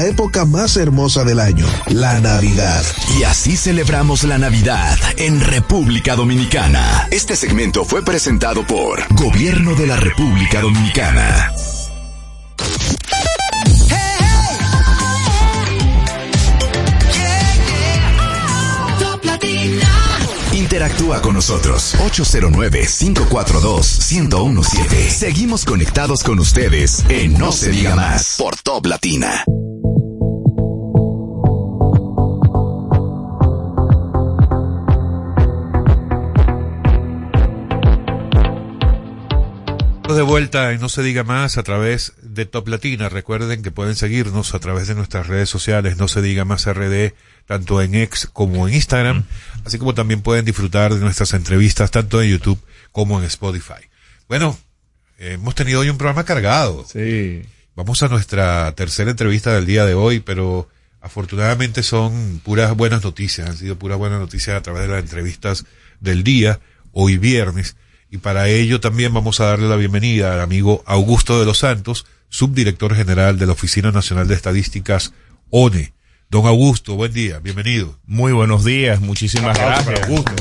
época más hermosa del año, la Navidad. Y así celebramos la Navidad en República Dominicana. Este segmento fue presentado por Gobierno de la República Dominicana. Interactúa con nosotros 809-542-1017. Seguimos conectados con ustedes en No se diga más por Top Latina. De vuelta en No se diga más a través de Top Latina. Recuerden que pueden seguirnos a través de nuestras redes sociales, No se diga más RD, tanto en X como en Instagram, así como también pueden disfrutar de nuestras entrevistas tanto en YouTube como en Spotify. Bueno, hemos tenido hoy un programa cargado. Sí. Vamos a nuestra tercera entrevista del día de hoy, pero afortunadamente son puras buenas noticias, han sido puras buenas noticias a través de las entrevistas del día, hoy viernes. Y para ello también vamos a darle la bienvenida al amigo Augusto de los Santos, subdirector general de la Oficina Nacional de Estadísticas, ONE. Don Augusto, buen día, bienvenido. Muy buenos días, muchísimas gracias. para Augusto.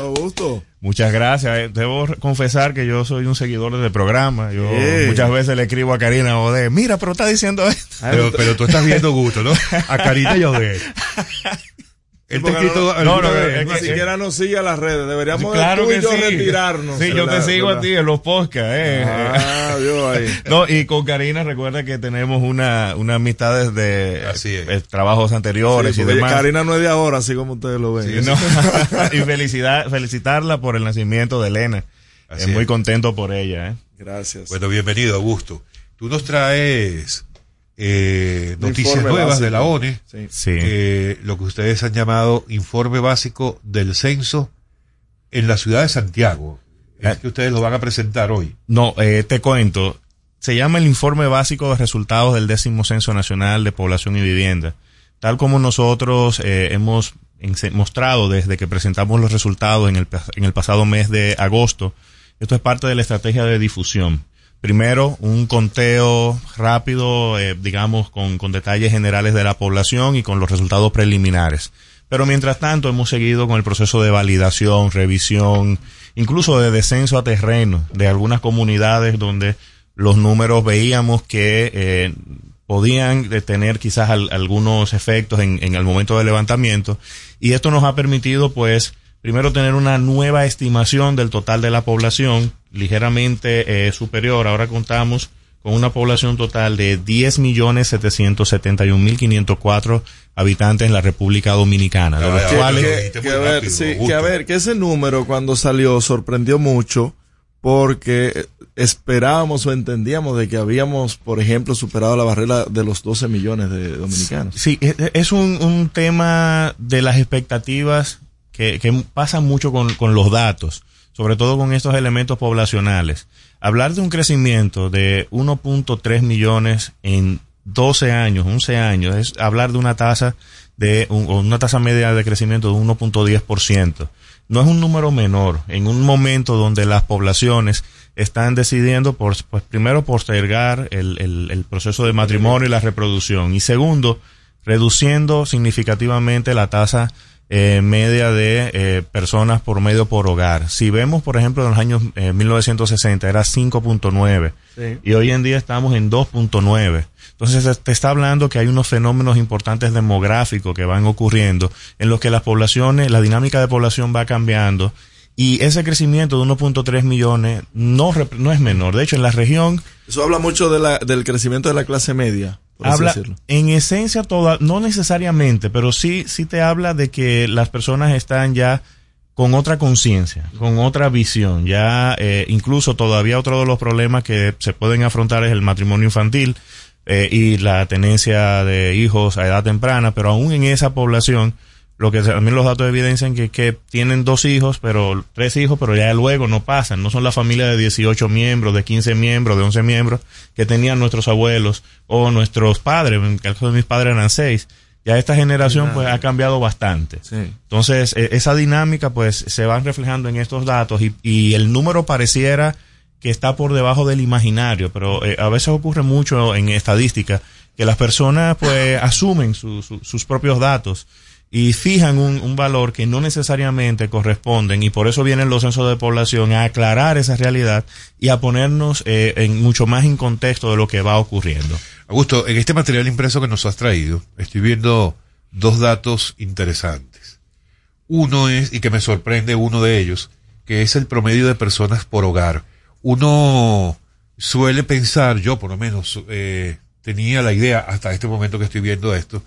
Augusto. Muchas gracias. Eh, Debo confesar que yo soy un seguidor del programa. Yo muchas veces le escribo a Karina Ode, mira, pero está diciendo esto. Pero, pero tú estás viendo Augusto, ¿no? A Karina y Odette. Él te quitó- no, alguna no, vez, ni ¿no? siquiera nos sigue a las redes. Deberíamos Claro tú y que yo sí. retirarnos. Sí, yo la- te sigo a ti en los podcasts. Eh. Ah, vio ahí. No, y con Karina recuerda que tenemos una, una amistad desde eh, trabajos anteriores Sí, y demás. Karina no es de ahora, así como ustedes lo ven. Sí, no. y felicidad, felicitarla por el nacimiento de Elena. Así Eh, muy es. contento por ella. ¿eh? Gracias. Bueno, bienvenido, Augusto. Tú nos traes eh, noticias informe nuevas básico. de la ONE, Sí. Sí. eh, lo que ustedes han llamado informe básico del censo en la ciudad de Santiago. Es Eh. que ustedes lo van a presentar hoy. No, eh, te cuento. Se llama el Informe Básico de Resultados del Décimo Censo Nacional de Población y Vivienda. Tal como nosotros eh, hemos mostrado desde que presentamos los resultados en el, pa- en el pasado mes de agosto, esto es parte de la estrategia de difusión. Primero, un conteo rápido, eh, digamos, con, con detalles generales de la población y con los resultados preliminares. Pero mientras tanto hemos seguido con el proceso de validación, revisión, incluso de descenso a terreno de algunas comunidades donde los números veíamos que eh, podían tener quizás al- algunos efectos en, en el momento del levantamiento y esto nos ha permitido pues primero tener una nueva estimación del total de la población ligeramente eh, superior. Ahora contamos con una población total de 10.771.504 habitantes en la República Dominicana, de los Que- cuales que, que a ver, sí, que a ver, que ese número cuando salió sorprendió mucho porque esperábamos o entendíamos de que habíamos, por ejemplo, superado la barrera de los 12 millones de dominicanos. Sí, es un, un tema de las expectativas que, pasa mucho con, con los datos, sobre todo con estos elementos poblacionales. Hablar de un crecimiento de 1.3 millones en 12 años, 11 años, es hablar de una tasa de un- una tasa media de crecimiento de 1.10%. No es un número menor en un momento donde las poblaciones están decidiendo por, pues primero postergar el, el- el proceso de matrimonio y la reproducción y segundo reduciendo significativamente la tasa eh, media de eh, personas por medio por hogar. Si vemos, por ejemplo, en los años eh, 1960 era 5.9 Sí. y hoy en día estamos en 2.9. Entonces se- te está hablando que hay unos fenómenos importantes demográficos que van ocurriendo en los que las poblaciones, la dinámica de población va cambiando y ese crecimiento de 1.3 millones no, no es menor. De hecho, en la región Eso habla mucho de la, del crecimiento de la clase media, habla en esencia toda no necesariamente pero sí sí te habla de que las personas están ya con otra conciencia con otra visión. Ya eh, incluso todavía otro de los problemas que se pueden afrontar es el matrimonio infantil eh, y la tenencia de hijos a edad temprana pero aún en esa población lo que también los datos evidencian que, que tienen dos hijos, pero tres hijos, pero ya luego no pasan. No son la familia de 18 miembros, de 15 miembros, de 11 miembros que tenían nuestros abuelos o nuestros padres. En el caso de mis padres eran seis. Ya esta generación pues ha cambiado bastante. Entonces, eh, esa dinámica pues se va reflejando en estos datos y, y el número pareciera que está por debajo del imaginario, pero eh, a veces ocurre mucho en estadística que las personas pues asumen su- su- sus propios datos y fijan un, un valor que no necesariamente corresponden y por eso vienen los censos de población a aclarar esa realidad y a ponernos eh, en mucho más en contexto de lo que va ocurriendo. Augusto, en este material impreso que nos has traído, estoy viendo dos datos interesantes. Uno es, y que me sorprende uno de ellos, que es el promedio de personas por hogar. Uno suele pensar, yo por lo menos eh, tenía la idea hasta este momento que estoy viendo esto,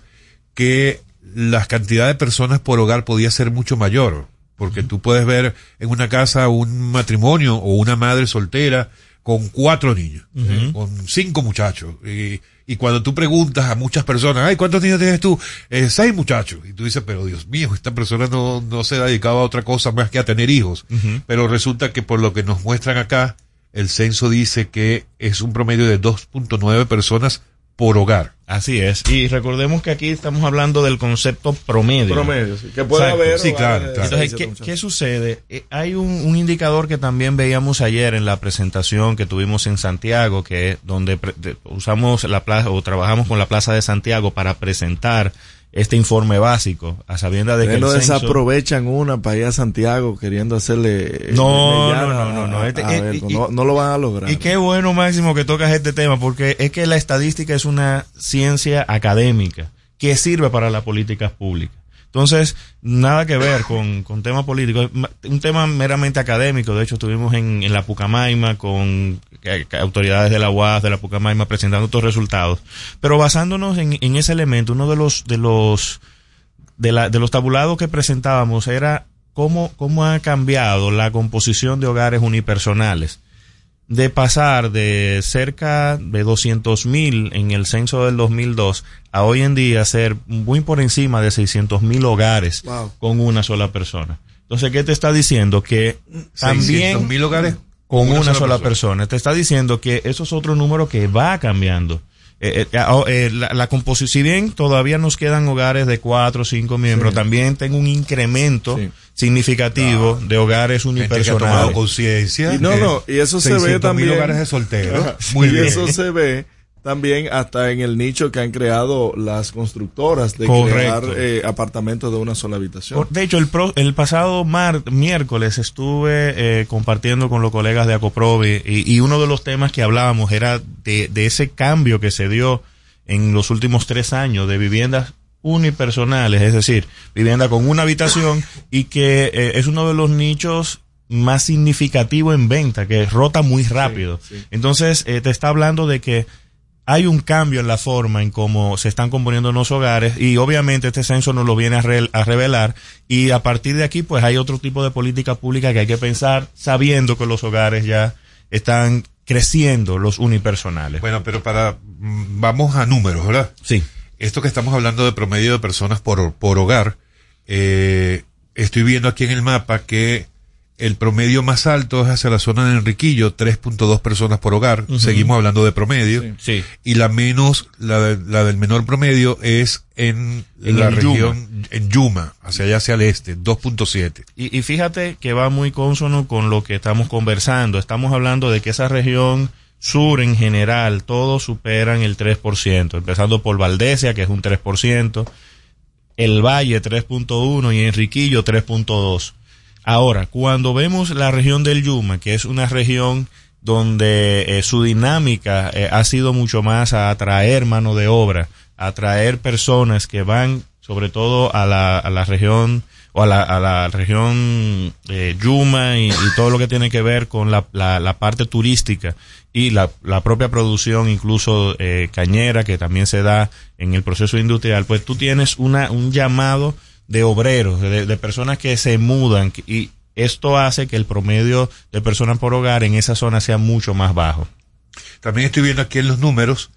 que la cantidad de personas por hogar podía ser mucho mayor, porque tú puedes ver en una casa un matrimonio o una madre soltera con cuatro niños, eh, con cinco muchachos. Y, y cuando tú preguntas a muchas personas, ay, ¿cuántos niños tienes tú? "Eh, seis muchachos. Y tú dices, pero Dios mío, esta persona no, no se dedicaba a otra cosa más que a tener hijos. Pero resulta que por lo que nos muestran acá, el censo dice que es un promedio de 2.9 personas por hogar. Así es. Y recordemos que aquí estamos hablando del concepto promedio. Promedio, sí. Que puede Exacto. haber, Sí, claro, vale, claro. Entonces, ¿qué, sucede? Eh, hay un, un indicador que también veíamos ayer en la presentación que tuvimos en Santiago, que es donde pre- usamos la plaza o trabajamos con la Plaza de Santiago para presentar este informe básico, a sabienda de que no desaprovechan una para ir a Santiago queriendo hacerle. eh, No, mellar no, no, no, no. Este- no, no lo van a lograr. Y qué bueno, Máximo, que tocas este tema, porque es que la estadística es una ciencia académica que sirve para las políticas públicas. Entonces, nada que ver con, con temas políticos, un tema meramente académico. De hecho, estuvimos en, en la Pucamaima con eh, autoridades de la UAS, de la Pucamaima, presentando estos resultados. Pero basándonos en, en ese elemento, uno de los, de los, de, la, de los tabulados que presentábamos era cómo, cómo ha cambiado la composición de hogares unipersonales. De pasar de cerca de 200 mil en el censo del 2002 a hoy en día ser muy por encima de 600 mil hogares Wow. con una sola persona. Entonces, ¿qué te está diciendo? Que también 600.000 hogares con una, sola, persona. Te está diciendo que eso es otro número que va cambiando. Eh, eh, ah, eh, la, la composición, si bien todavía nos quedan hogares de cuatro o cinco miembros, Sí. también tengo un incremento significativo de hogares Gente que ha unipersonales. tomado conciencia. Y no, no, y eso se ve 600.000 también. hogares de solteros. Muy y bien. eso se ve también hasta en el nicho que han creado las constructoras de Correcto. crear eh, apartamentos de una sola habitación. De hecho, el, pro- el pasado mar- miércoles estuve eh, compartiendo con los colegas de Acoprovi y, y uno de los temas que hablábamos era de, de ese cambio que se dio en los últimos tres años de viviendas unipersonales, es decir, vivienda con una habitación y que eh, es uno de los nichos más significativo en venta, que rota muy rápido. Entonces, eh, te está hablando de que hay un cambio en la forma en cómo se están componiendo los hogares y obviamente este censo nos lo viene a, re- a revelar y a partir de aquí pues hay otro tipo de política pública que hay que pensar sabiendo que los hogares ya están creciendo los unipersonales. Bueno, pero para mm, vamos a números, ¿verdad? Sí. Esto que estamos hablando de promedio de personas por, por hogar, eh, estoy viendo aquí en el mapa que el promedio más alto es hacia la zona de Enriquillo, 3.2 personas por hogar. Seguimos hablando de promedio. Sí. Y la menos, la, de- la del menor promedio es en, En la región, en Yuma, hacia allá hacia el este, 2.7. Y, y fíjate que va muy consono con lo que estamos conversando. Estamos hablando de que esa región sur en general, todos superan el 3%, empezando por Valdesia, que es un 3%. El Valle 3.1 y Enriquillo 3.2. Ahora, cuando vemos la región del Yuma, que es una región donde eh, su dinámica eh, ha sido mucho más a atraer mano de obra, a atraer personas que van sobre todo a la, a la región o a la, a la región eh, Yuma y, y todo lo que tiene que ver con la, la, la parte turística y la, la propia producción incluso eh, cañera que también se da en el proceso industrial, pues tú tienes una, un llamado de obreros, de, de personas que se mudan y esto hace que el promedio de personas por hogar en esa zona sea mucho más bajo. También estoy viendo aquí en los números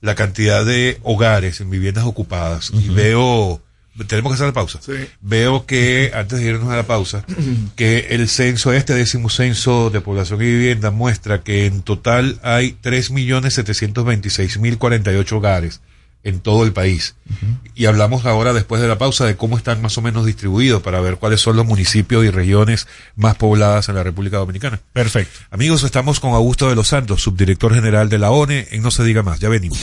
la cantidad de hogares en viviendas ocupadas y veo, tenemos que hacer la pausa. Veo que, antes de irnos a la pausa, que el censo, este décimo censo de población y vivienda muestra que en total hay 3.726.048 hogares en todo el país. Y hablamos ahora, después de la pausa, de cómo están más o menos distribuidos para ver cuáles son los municipios y regiones más pobladas en la República Dominicana. Perfecto. Amigos, estamos con Augusto de los Santos, subdirector general de la ONE, en No se diga más. Ya venimos.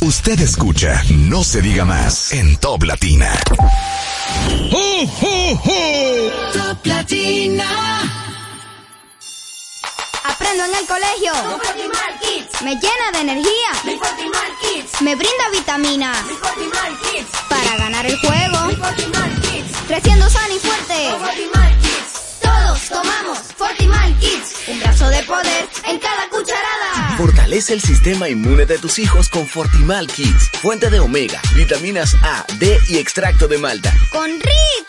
Usted escucha No se diga más en Top Latina. Top Latina. Aprendo en el colegio. Me llena de energía. Me brinda vitamina. Para ganar el juego. Creciendo sano y fuerte. Todos tomamos Fortimal Kids. Un brazo de poder en cada cucharada. Fortalece el sistema inmune de tus hijos con Fortimal Kids, fuente de omega, vitaminas A, D y extracto de malta. Con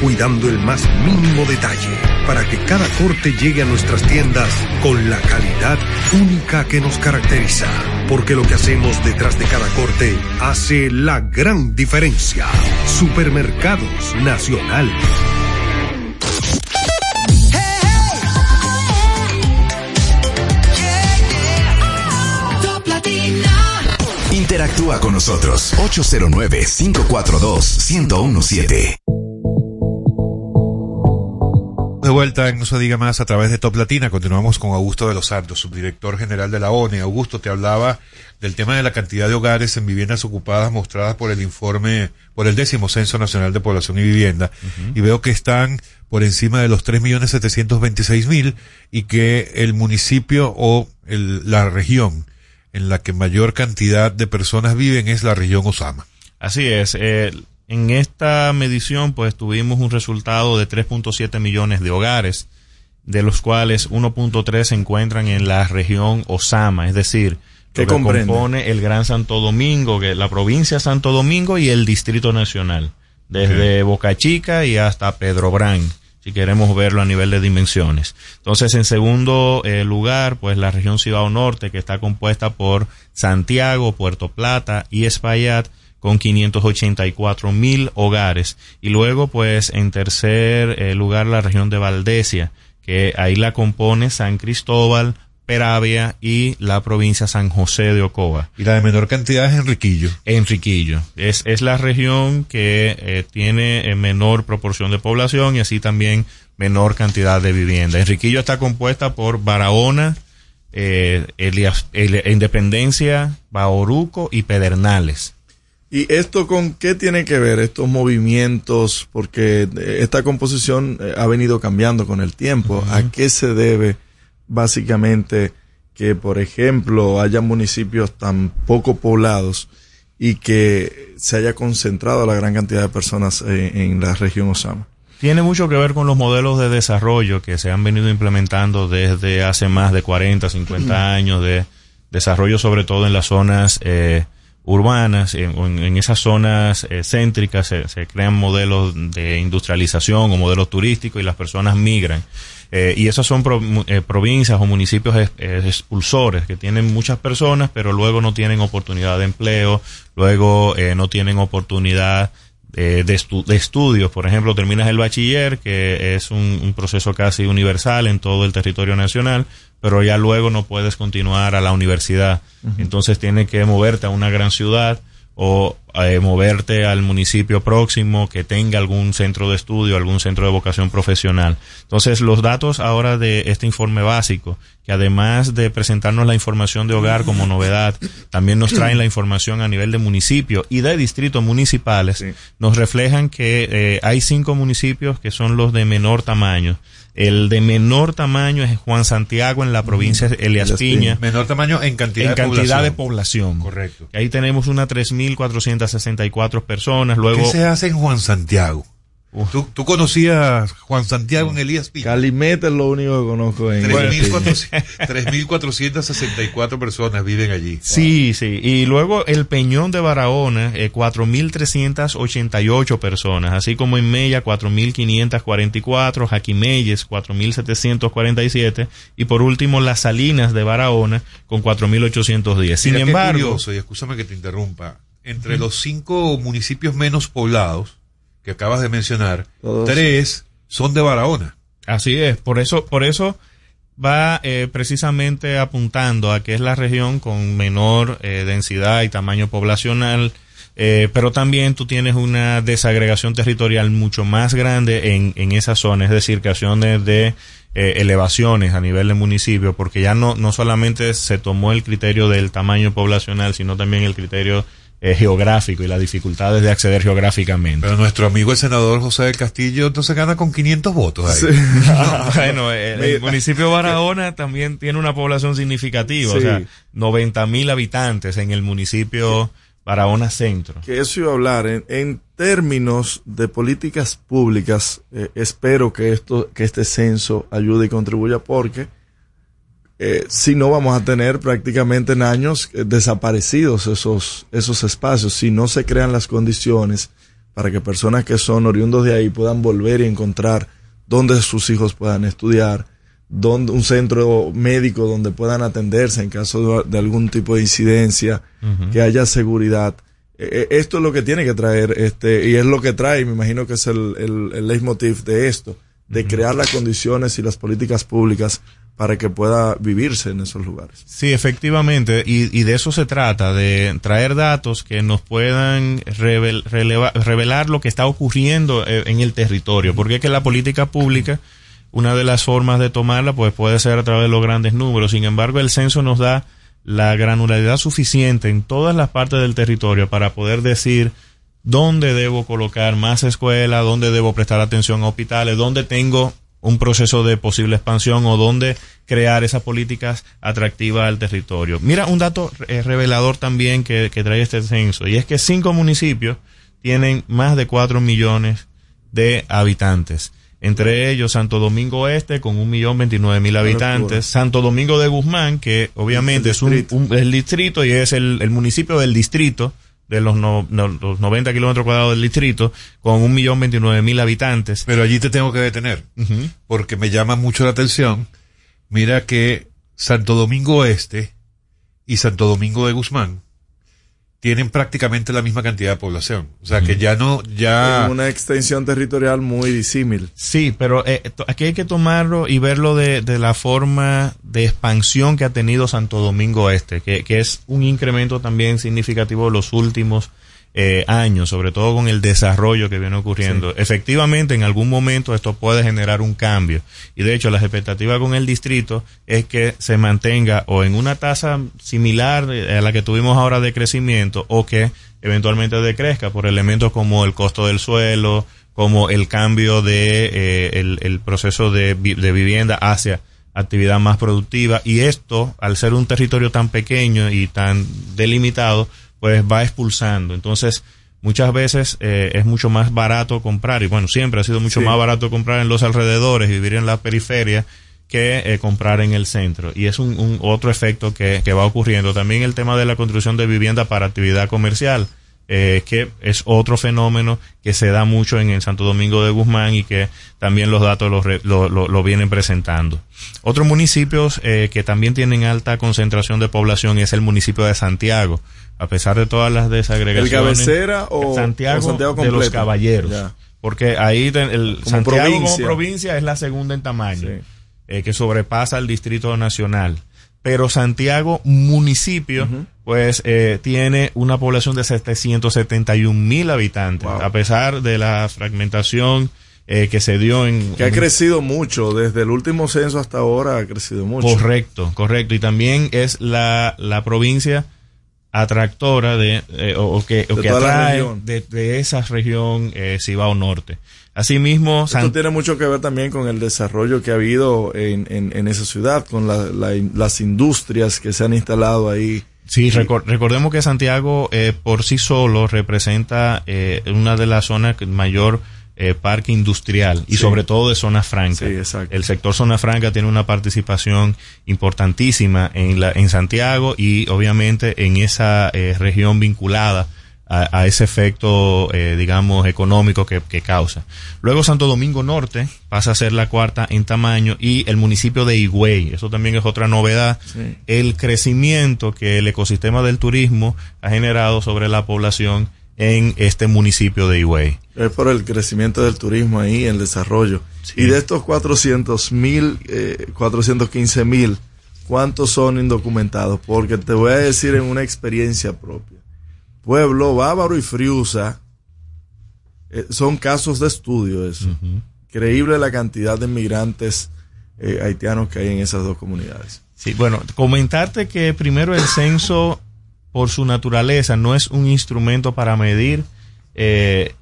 cuidando el más mínimo detalle para que cada corte llegue a nuestras tiendas con la calidad única que nos caracteriza. Porque lo que hacemos detrás de cada corte hace la gran diferencia. Supermercados Nacional. Interactúa con nosotros 809-542-1017. De vuelta en No se diga más a través de Top Latina. Continuamos con Augusto de los Santos, subdirector general de la ONE. Augusto, te hablaba del tema de la cantidad de hogares en viviendas ocupadas mostradas por el informe, por el décimo Censo Nacional de Población y Vivienda. Y veo que están por encima de los 3.726.000 y que el municipio o el- la región en la que mayor cantidad de personas viven es la región Osama. Así es. eh, en esta medición, pues tuvimos un resultado de 3.7 millones de hogares, de los cuales 1.3 se encuentran en la región Osama, es decir, ¿Qué lo que comprende? compone el Gran Santo Domingo, que la provincia de Santo Domingo y el Distrito Nacional, desde Boca Chica y hasta Pedro Brán, si queremos verlo a nivel de dimensiones. Entonces, en segundo eh, lugar, pues la región Cibao Norte, que está compuesta por Santiago, Puerto Plata y Espaillat, con 584 mil hogares. Y luego, pues, en tercer eh, lugar, la región de Valdesia, que ahí la compone San Cristóbal, Peravia y la provincia San José de Ocoa. Y la de menor cantidad es Enriquillo. Enriquillo. Es, es la región que eh, tiene eh, menor proporción de población y así también menor cantidad de vivienda. Enriquillo está compuesta por Barahona, eh, Elias- El- Independencia, Bauruco y Pedernales. ¿Y esto con qué tiene que ver estos movimientos? Porque eh, esta composición eh, ha venido cambiando con el tiempo. ¿A qué se debe básicamente que, por ejemplo, haya municipios tan poco poblados y que se haya concentrado la gran cantidad de personas eh, en la región Osama? Tiene mucho que ver con los modelos de desarrollo que se han venido implementando desde hace más de 40, 50 años de desarrollo sobre todo en las zonas eh, urbanas, en, esas zonas eh, céntricas se, se crean modelos de industrialización o modelos turísticos y las personas migran. Eh, y esas son pro- eh, provincias o municipios es- expulsores que tienen muchas personas, pero luego no tienen oportunidad de empleo, luego eh, no tienen oportunidad de, estu- de estudios. Por ejemplo, terminas el bachiller, que es un proceso casi universal en todo el territorio nacional, pero ya luego no puedes continuar a la universidad. Entonces tienes que moverte a una gran ciudad o eh, moverte al municipio próximo que tenga algún centro de estudio, algún centro de vocación profesional. Entonces, los datos ahora de este informe básico, que además de presentarnos la información de hogar como novedad, también nos traen la información a nivel de municipio y de distritos municipales, nos reflejan que eh, hay cinco municipios que son los de menor tamaño. El de menor tamaño es Juan Santiago en la provincia de Elias Piña. Menor tamaño en cantidad En de cantidad de población. población. Correcto. Ahí tenemos unas 3.464 personas. Luego, ¿Qué se hace en Juan Santiago? ¿Tú, tú conocías Juan Santiago en Elías Piña? Calimete es lo único que conozco en 3.400 3.464 personas viven allí. Sí, sí. Y luego el Peñón de Barahona, eh, 4.388 personas, así como en Mella, 4.544, Jaquimeyes, 4.747, y por último Las Salinas de Barahona, con 4.810. Sin embargo, curioso, y escúchame que te interrumpa, entre los cinco municipios menos poblados que acabas de mencionar, Todos. tres son de Barahona. Así es, por eso, por eso va eh, precisamente apuntando a que es la región con menor eh, densidad y tamaño poblacional, eh, pero también tú tienes una desagregación territorial mucho más grande en, en esa zona, es decir, creaciones de eh, elevaciones a nivel de municipio, porque ya no, no solamente se tomó el criterio del tamaño poblacional, sino también el criterio eh, geográfico y las dificultades de acceder geográficamente. Pero nuestro amigo el senador José del Castillo entonces gana con 500 votos ahí. bueno, el, el municipio de Barahona también tiene una población significativa, o sea, 90 mil habitantes en el municipio Barahona Centro. Que eso iba a hablar. En, en términos de políticas públicas, eh, espero que esto, que este censo ayude y contribuya porque eh, si no vamos a tener prácticamente en años eh, desaparecidos esos, esos espacios, si no se crean las condiciones para que personas que son oriundos de ahí puedan volver y encontrar dónde sus hijos puedan estudiar, donde, un centro médico donde puedan atenderse en caso de, de algún tipo de incidencia, que haya seguridad. Eh, eh, esto es lo que tiene que traer, este, y es lo que trae, me imagino que es el, el, el leitmotiv de esto, de crear las condiciones y las políticas públicas para que pueda vivirse en esos lugares. Sí, efectivamente, y, y de eso se trata, de traer datos que nos puedan revel- revelar lo que está ocurriendo eh, en el territorio, porque es que la política pública, una de las formas de tomarla, pues puede ser a través de los grandes números, sin embargo, el censo nos da la granularidad suficiente en todas las partes del territorio para poder decir dónde debo colocar más escuelas, dónde debo prestar atención a hospitales, dónde tengo un proceso de posible expansión o dónde crear esas políticas atractivas al territorio. Mira un dato eh, revelador también que, que trae este censo, y es que cinco municipios tienen más de cuatro millones de habitantes. Entre ellos Santo Domingo Este con un millón veintinueve mil habitantes, Santo Domingo de Guzmán, que obviamente es un, un- el distrito y es el, el municipio del distrito, de los, no- no- los 90 kilómetros cuadrados del distrito, con un millón veintinueve mil habitantes. Pero allí te tengo que detener, porque me llama mucho la atención. Mira que Santo Domingo Este y Santo Domingo de Guzmán tienen prácticamente la misma cantidad de población. O sea que ya no, ya... En una extensión territorial muy disímil. Sí, pero eh, aquí hay que tomarlo y verlo de, de la forma de expansión que ha tenido Santo Domingo Este, que, que es un incremento también significativo de los últimos eh, años, sobre todo con el desarrollo que viene ocurriendo. Efectivamente, en algún momento esto puede generar un cambio. Y de hecho, las expectativas con el distrito es que se mantenga o en una tasa similar a la que tuvimos ahora de crecimiento o que eventualmente decrezca por elementos como el costo del suelo, como el cambio de eh, el, el proceso de, de vivienda hacia actividad más productiva y esto al ser un territorio tan pequeño y tan delimitado pues va expulsando entonces muchas veces eh, es mucho más barato comprar, y bueno, siempre ha sido mucho Sí. más barato comprar en los alrededores vivir en la periferia que eh, comprar en el centro. Y es un, un otro efecto que, que va ocurriendo. También el tema de la construcción de vivienda para actividad comercial, eh, que es otro fenómeno que se da mucho en el Santo Domingo de Guzmán y que también los datos lo, lo, lo- lo vienen presentando. Otros municipios eh, que también tienen alta concentración de población es el municipio de Santiago. A pesar de todas las ¿El desagregaciones. cabecera o Santiago, o Santiago de los caballeros. Ya. Porque ahí el Como Santiago provincia. como provincia es la segunda en tamaño, eh, que sobrepasa el Distrito Nacional. Pero Santiago municipio, pues eh, tiene una población de 771 mil habitantes, a pesar de la fragmentación eh, que se dio en... Que ha en- crecido mucho, desde el último censo hasta ahora ha crecido mucho. Correcto, correcto. Y también es la, la provincia atractora de, eh, o, o que, o De que atrae de, de esa región eh, Cibao Norte. Asimismo, Esto San- tiene mucho que ver también con el desarrollo que ha habido en, en, en esa ciudad, con la- la- las industrias que se han instalado ahí. Sí, recor- recordemos que Santiago eh, por sí solo representa eh, una de las zonas que mayor eh, parque industrial y Sí. sobre todo de zona franca. Sí, exacto. El sector zona franca tiene una participación importantísima en, la, en Santiago y obviamente en esa eh, región vinculada a, a ese efecto, eh, digamos, económico que, que causa. Luego Santo Domingo Norte pasa a ser la cuarta en tamaño y el municipio de Higüey, eso también es otra novedad, Sí. el crecimiento que el ecosistema del turismo ha generado sobre la población en este municipio de Higüey. Es por el crecimiento del turismo ahí, el desarrollo. Y de estos 400 mil, eh, 415 mil, ¿cuántos son indocumentados? Porque te voy a decir en una experiencia propia. Pueblo, Bávaro y Friusa eh, son casos de estudio eso. Increíble la cantidad de inmigrantes eh, haitianos que hay en esas dos comunidades. Sí, bueno, comentarte que primero el censo, por su naturaleza, no es un instrumento para medir eh,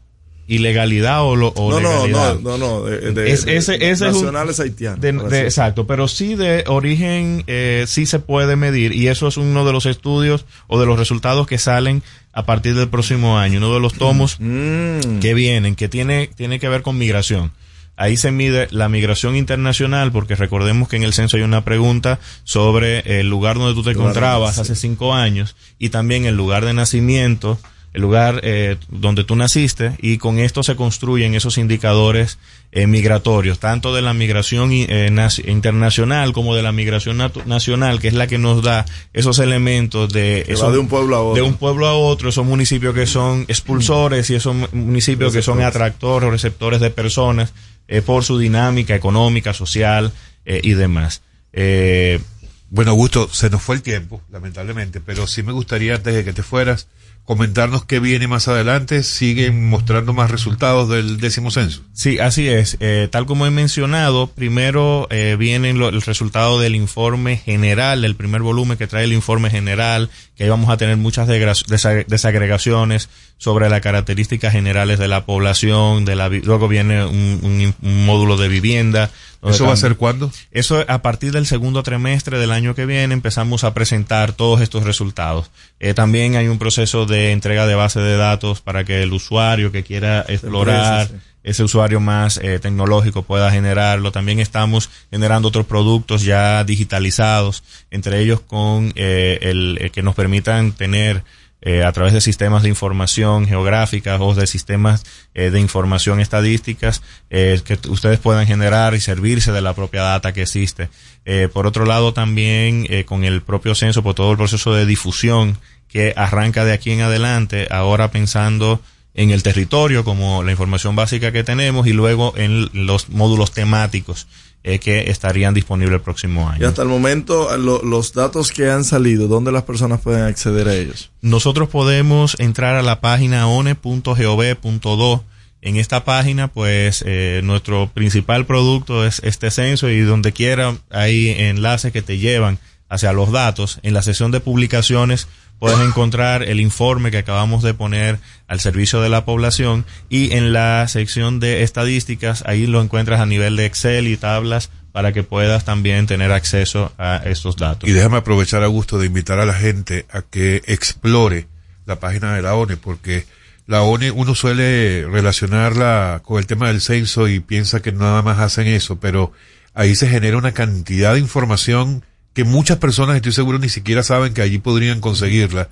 ilegalidad o, lo, o No, no, legalidad. no, no, no, de- de- Es- de- ese, ese es un- nacionales haitianos, de- decirlo. exacto, pero sí de origen eh, sí se puede medir y eso es uno de los estudios o de los resultados que salen a partir del próximo año, uno de los tomos Mm. que vienen, que tiene, tiene que ver con migración. Ahí se mide la migración internacional, porque recordemos que en el censo hay una pregunta sobre el lugar donde tú te Lugar, encontrabas hace cinco años y también el lugar de nacimiento, el lugar eh, donde tú naciste, y con esto se construyen esos indicadores eh, migratorios, tanto de la migración eh, naci- internacional como de la migración nacional, que es la que nos da esos elementos de, esos- de un pueblo a otro. de un pueblo a otro, esos municipios que son expulsores y esos mu- municipios que son atractores o receptores de personas eh, por su dinámica económica, social eh, y demás. Eh, Bueno, Augusto, se nos fue el tiempo, lamentablemente, pero sí me gustaría, antes de que te fueras, comentarnos qué viene más adelante. Siguen mostrando más resultados del décimo censo. Sí, así es. Eh, tal como he mencionado, primero eh, viene lo- el resultado del informe general, el primer volumen que trae el informe general, que ahí vamos a tener muchas desagregaciones sobre las características generales de la población, de la luego viene un módulo de vivienda. ¿Eso va a ser cuándo? Eso a partir del segundo trimestre del año que viene empezamos a presentar todos estos resultados. Eh, también hay un proceso de entrega de base de datos para que el usuario que quiera explorar ese usuario más eh, tecnológico pueda generarlo. También estamos generando otros productos ya digitalizados, entre ellos con eh, el, el que nos permitan tener eh, a través de sistemas de información geográfica o de sistemas eh, de información estadísticas eh, que ustedes puedan generar y servirse de la propia data que existe. Eh, por otro lado, también eh, con el propio censo, por todo el proceso de difusión que arranca de aquí en adelante, ahora pensando en el territorio como la información básica que tenemos y luego en los módulos temáticos eh, que estarían disponibles el próximo Y año. hasta el momento, lo- los datos que han salido, ¿dónde las personas pueden acceder a ellos? Nosotros podemos entrar a la página one.gov.do. En esta página, pues, eh, nuestro principal producto es este censo y donde quiera hay enlaces que te llevan hacia los datos. En la sección de publicaciones puedes encontrar el informe que acabamos de poner al servicio de la población y en la sección de estadísticas ahí lo encuentras a nivel de Excel y tablas para que puedas también tener acceso a estos datos. Y déjame aprovechar, Augusto, de invitar a la gente a que explore la página de la ONE, porque la ONU uno suele relacionarla con el tema del censo y piensa que nada más hacen eso, pero ahí se genera una cantidad de información que muchas personas, estoy seguro, ni siquiera saben que allí podrían conseguirla.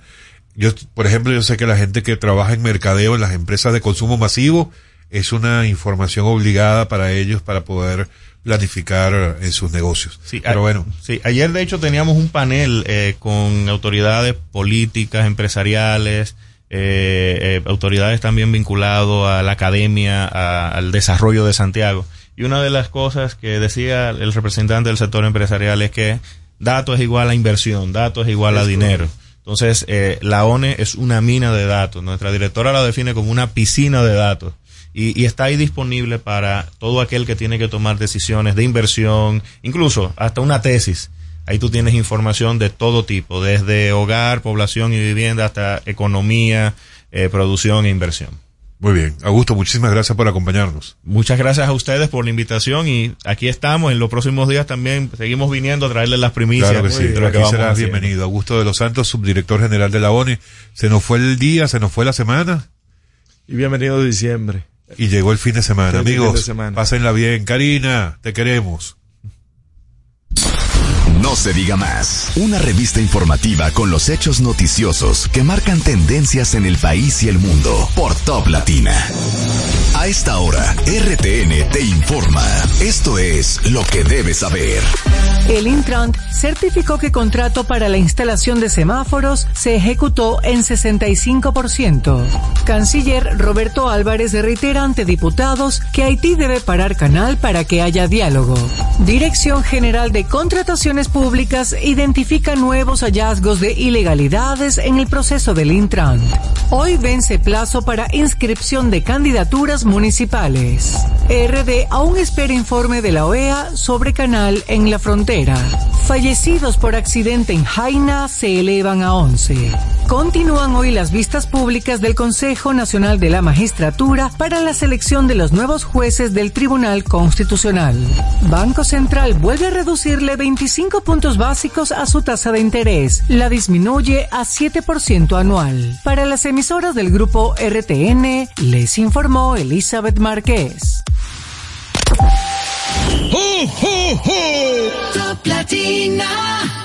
Yo, por ejemplo, yo sé que la gente que trabaja en mercadeo en las empresas de consumo masivo es una información obligada para ellos para poder planificar en sus negocios. Sí, Pero bueno, sí, ayer de hecho teníamos un panel eh, con autoridades políticas, empresariales, eh, eh, autoridades también vinculados a la academia, a- al desarrollo de Santiago. Y una de las cosas que decía el representante del sector empresarial es que dato es igual a inversión, dato es igual a dinero. Entonces, eh, la ONE es una mina de datos. Nuestra directora la define como una piscina de datos. Y, y está ahí disponible para todo aquel que tiene que tomar decisiones de inversión, incluso hasta una tesis. Ahí tú tienes información de todo tipo, desde hogar, población y vivienda hasta economía, eh, producción e inversión. Muy bien. Augusto, muchísimas gracias por acompañarnos. Muchas gracias a ustedes por la invitación y aquí estamos. En los próximos días también seguimos viniendo a traerles las primicias Claro que sí, de lo que aquí serás bienvenido. Augusto de los Santos, subdirector general de la ONU. Se nos fue el día, se nos fue la semana Y bienvenido de diciembre. y llegó el fin de semana. Feliz Amigos, de semana. pásenla bien. Karina, te queremos. No se diga más. Una revista informativa con los hechos noticiosos que marcan tendencias en el país y el mundo por Top Latina. A esta hora, RTN te informa. Esto es lo que debes saber. El Intran certificó que contrato para la instalación de semáforos se ejecutó en 65%. Canciller Roberto Álvarez reitera ante diputados que Haití debe parar canal para que haya diálogo. Dirección General de Contrataciones Públicas identifica nuevos hallazgos de ilegalidades en el proceso del Intran. Hoy vence plazo para inscripción de candidaturas municipales. RD aún espera informe de la OEA sobre canal en la frontera. Fallecidos por accidente en Jaina se elevan a 11. Continúan hoy las vistas públicas del Consejo Nacional de la Magistratura para la selección de los nuevos jueces del Tribunal Constitucional. Banco Central vuelve a reducirle 25 puntos básicos a su tasa de interés. La disminuye a 7% anual. Para las emisoras del grupo RTN, les informó Elizabeth Márquez. Top Latina.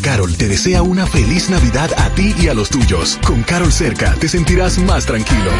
Carol te desea una feliz Navidad a ti y a los tuyos. Con Carol cerca te sentirás más tranquilo.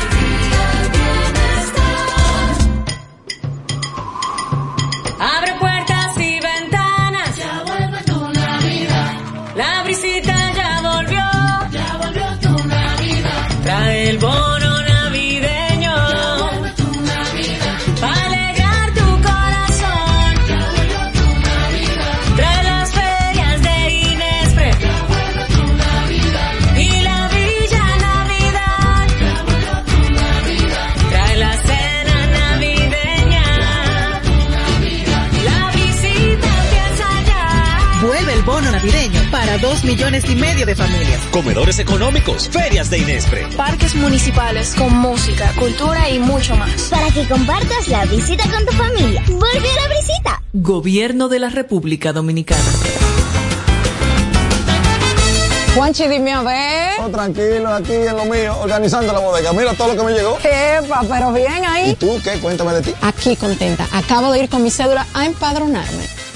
Millones y medio de familias. Comedores económicos, ferias de Inespre. Parques municipales con música, cultura y mucho más. Para que compartas la visita con tu familia. Volvió la visita. Gobierno de la República Dominicana. Juanchi, dime a ver. Oh, tranquilo, aquí en lo mío, organizando la bodega. Mira todo lo que me llegó. Epa, pero bien ahí. ¿Y tú qué? Cuéntame de ti. Aquí contenta. Acabo de ir con mi cédula a empadronarme.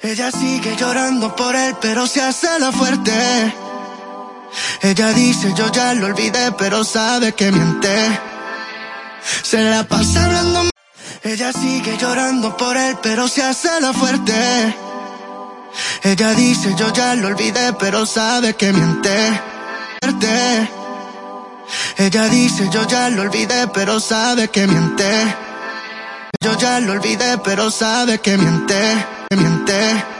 Ella sigue llorando por él, pero se hace la fuerte. Ella dice, yo ya lo olvidé, pero sabe que miente. Se la pasa hablando. Ella sigue llorando por él, pero se hace la fuerte. Ella dice, yo ya lo olvidé, pero sabe que miente. Ella dice, yo ya lo olvidé, pero sabe que miente. Yo ya lo olvidé, pero sabe que miente, que miente.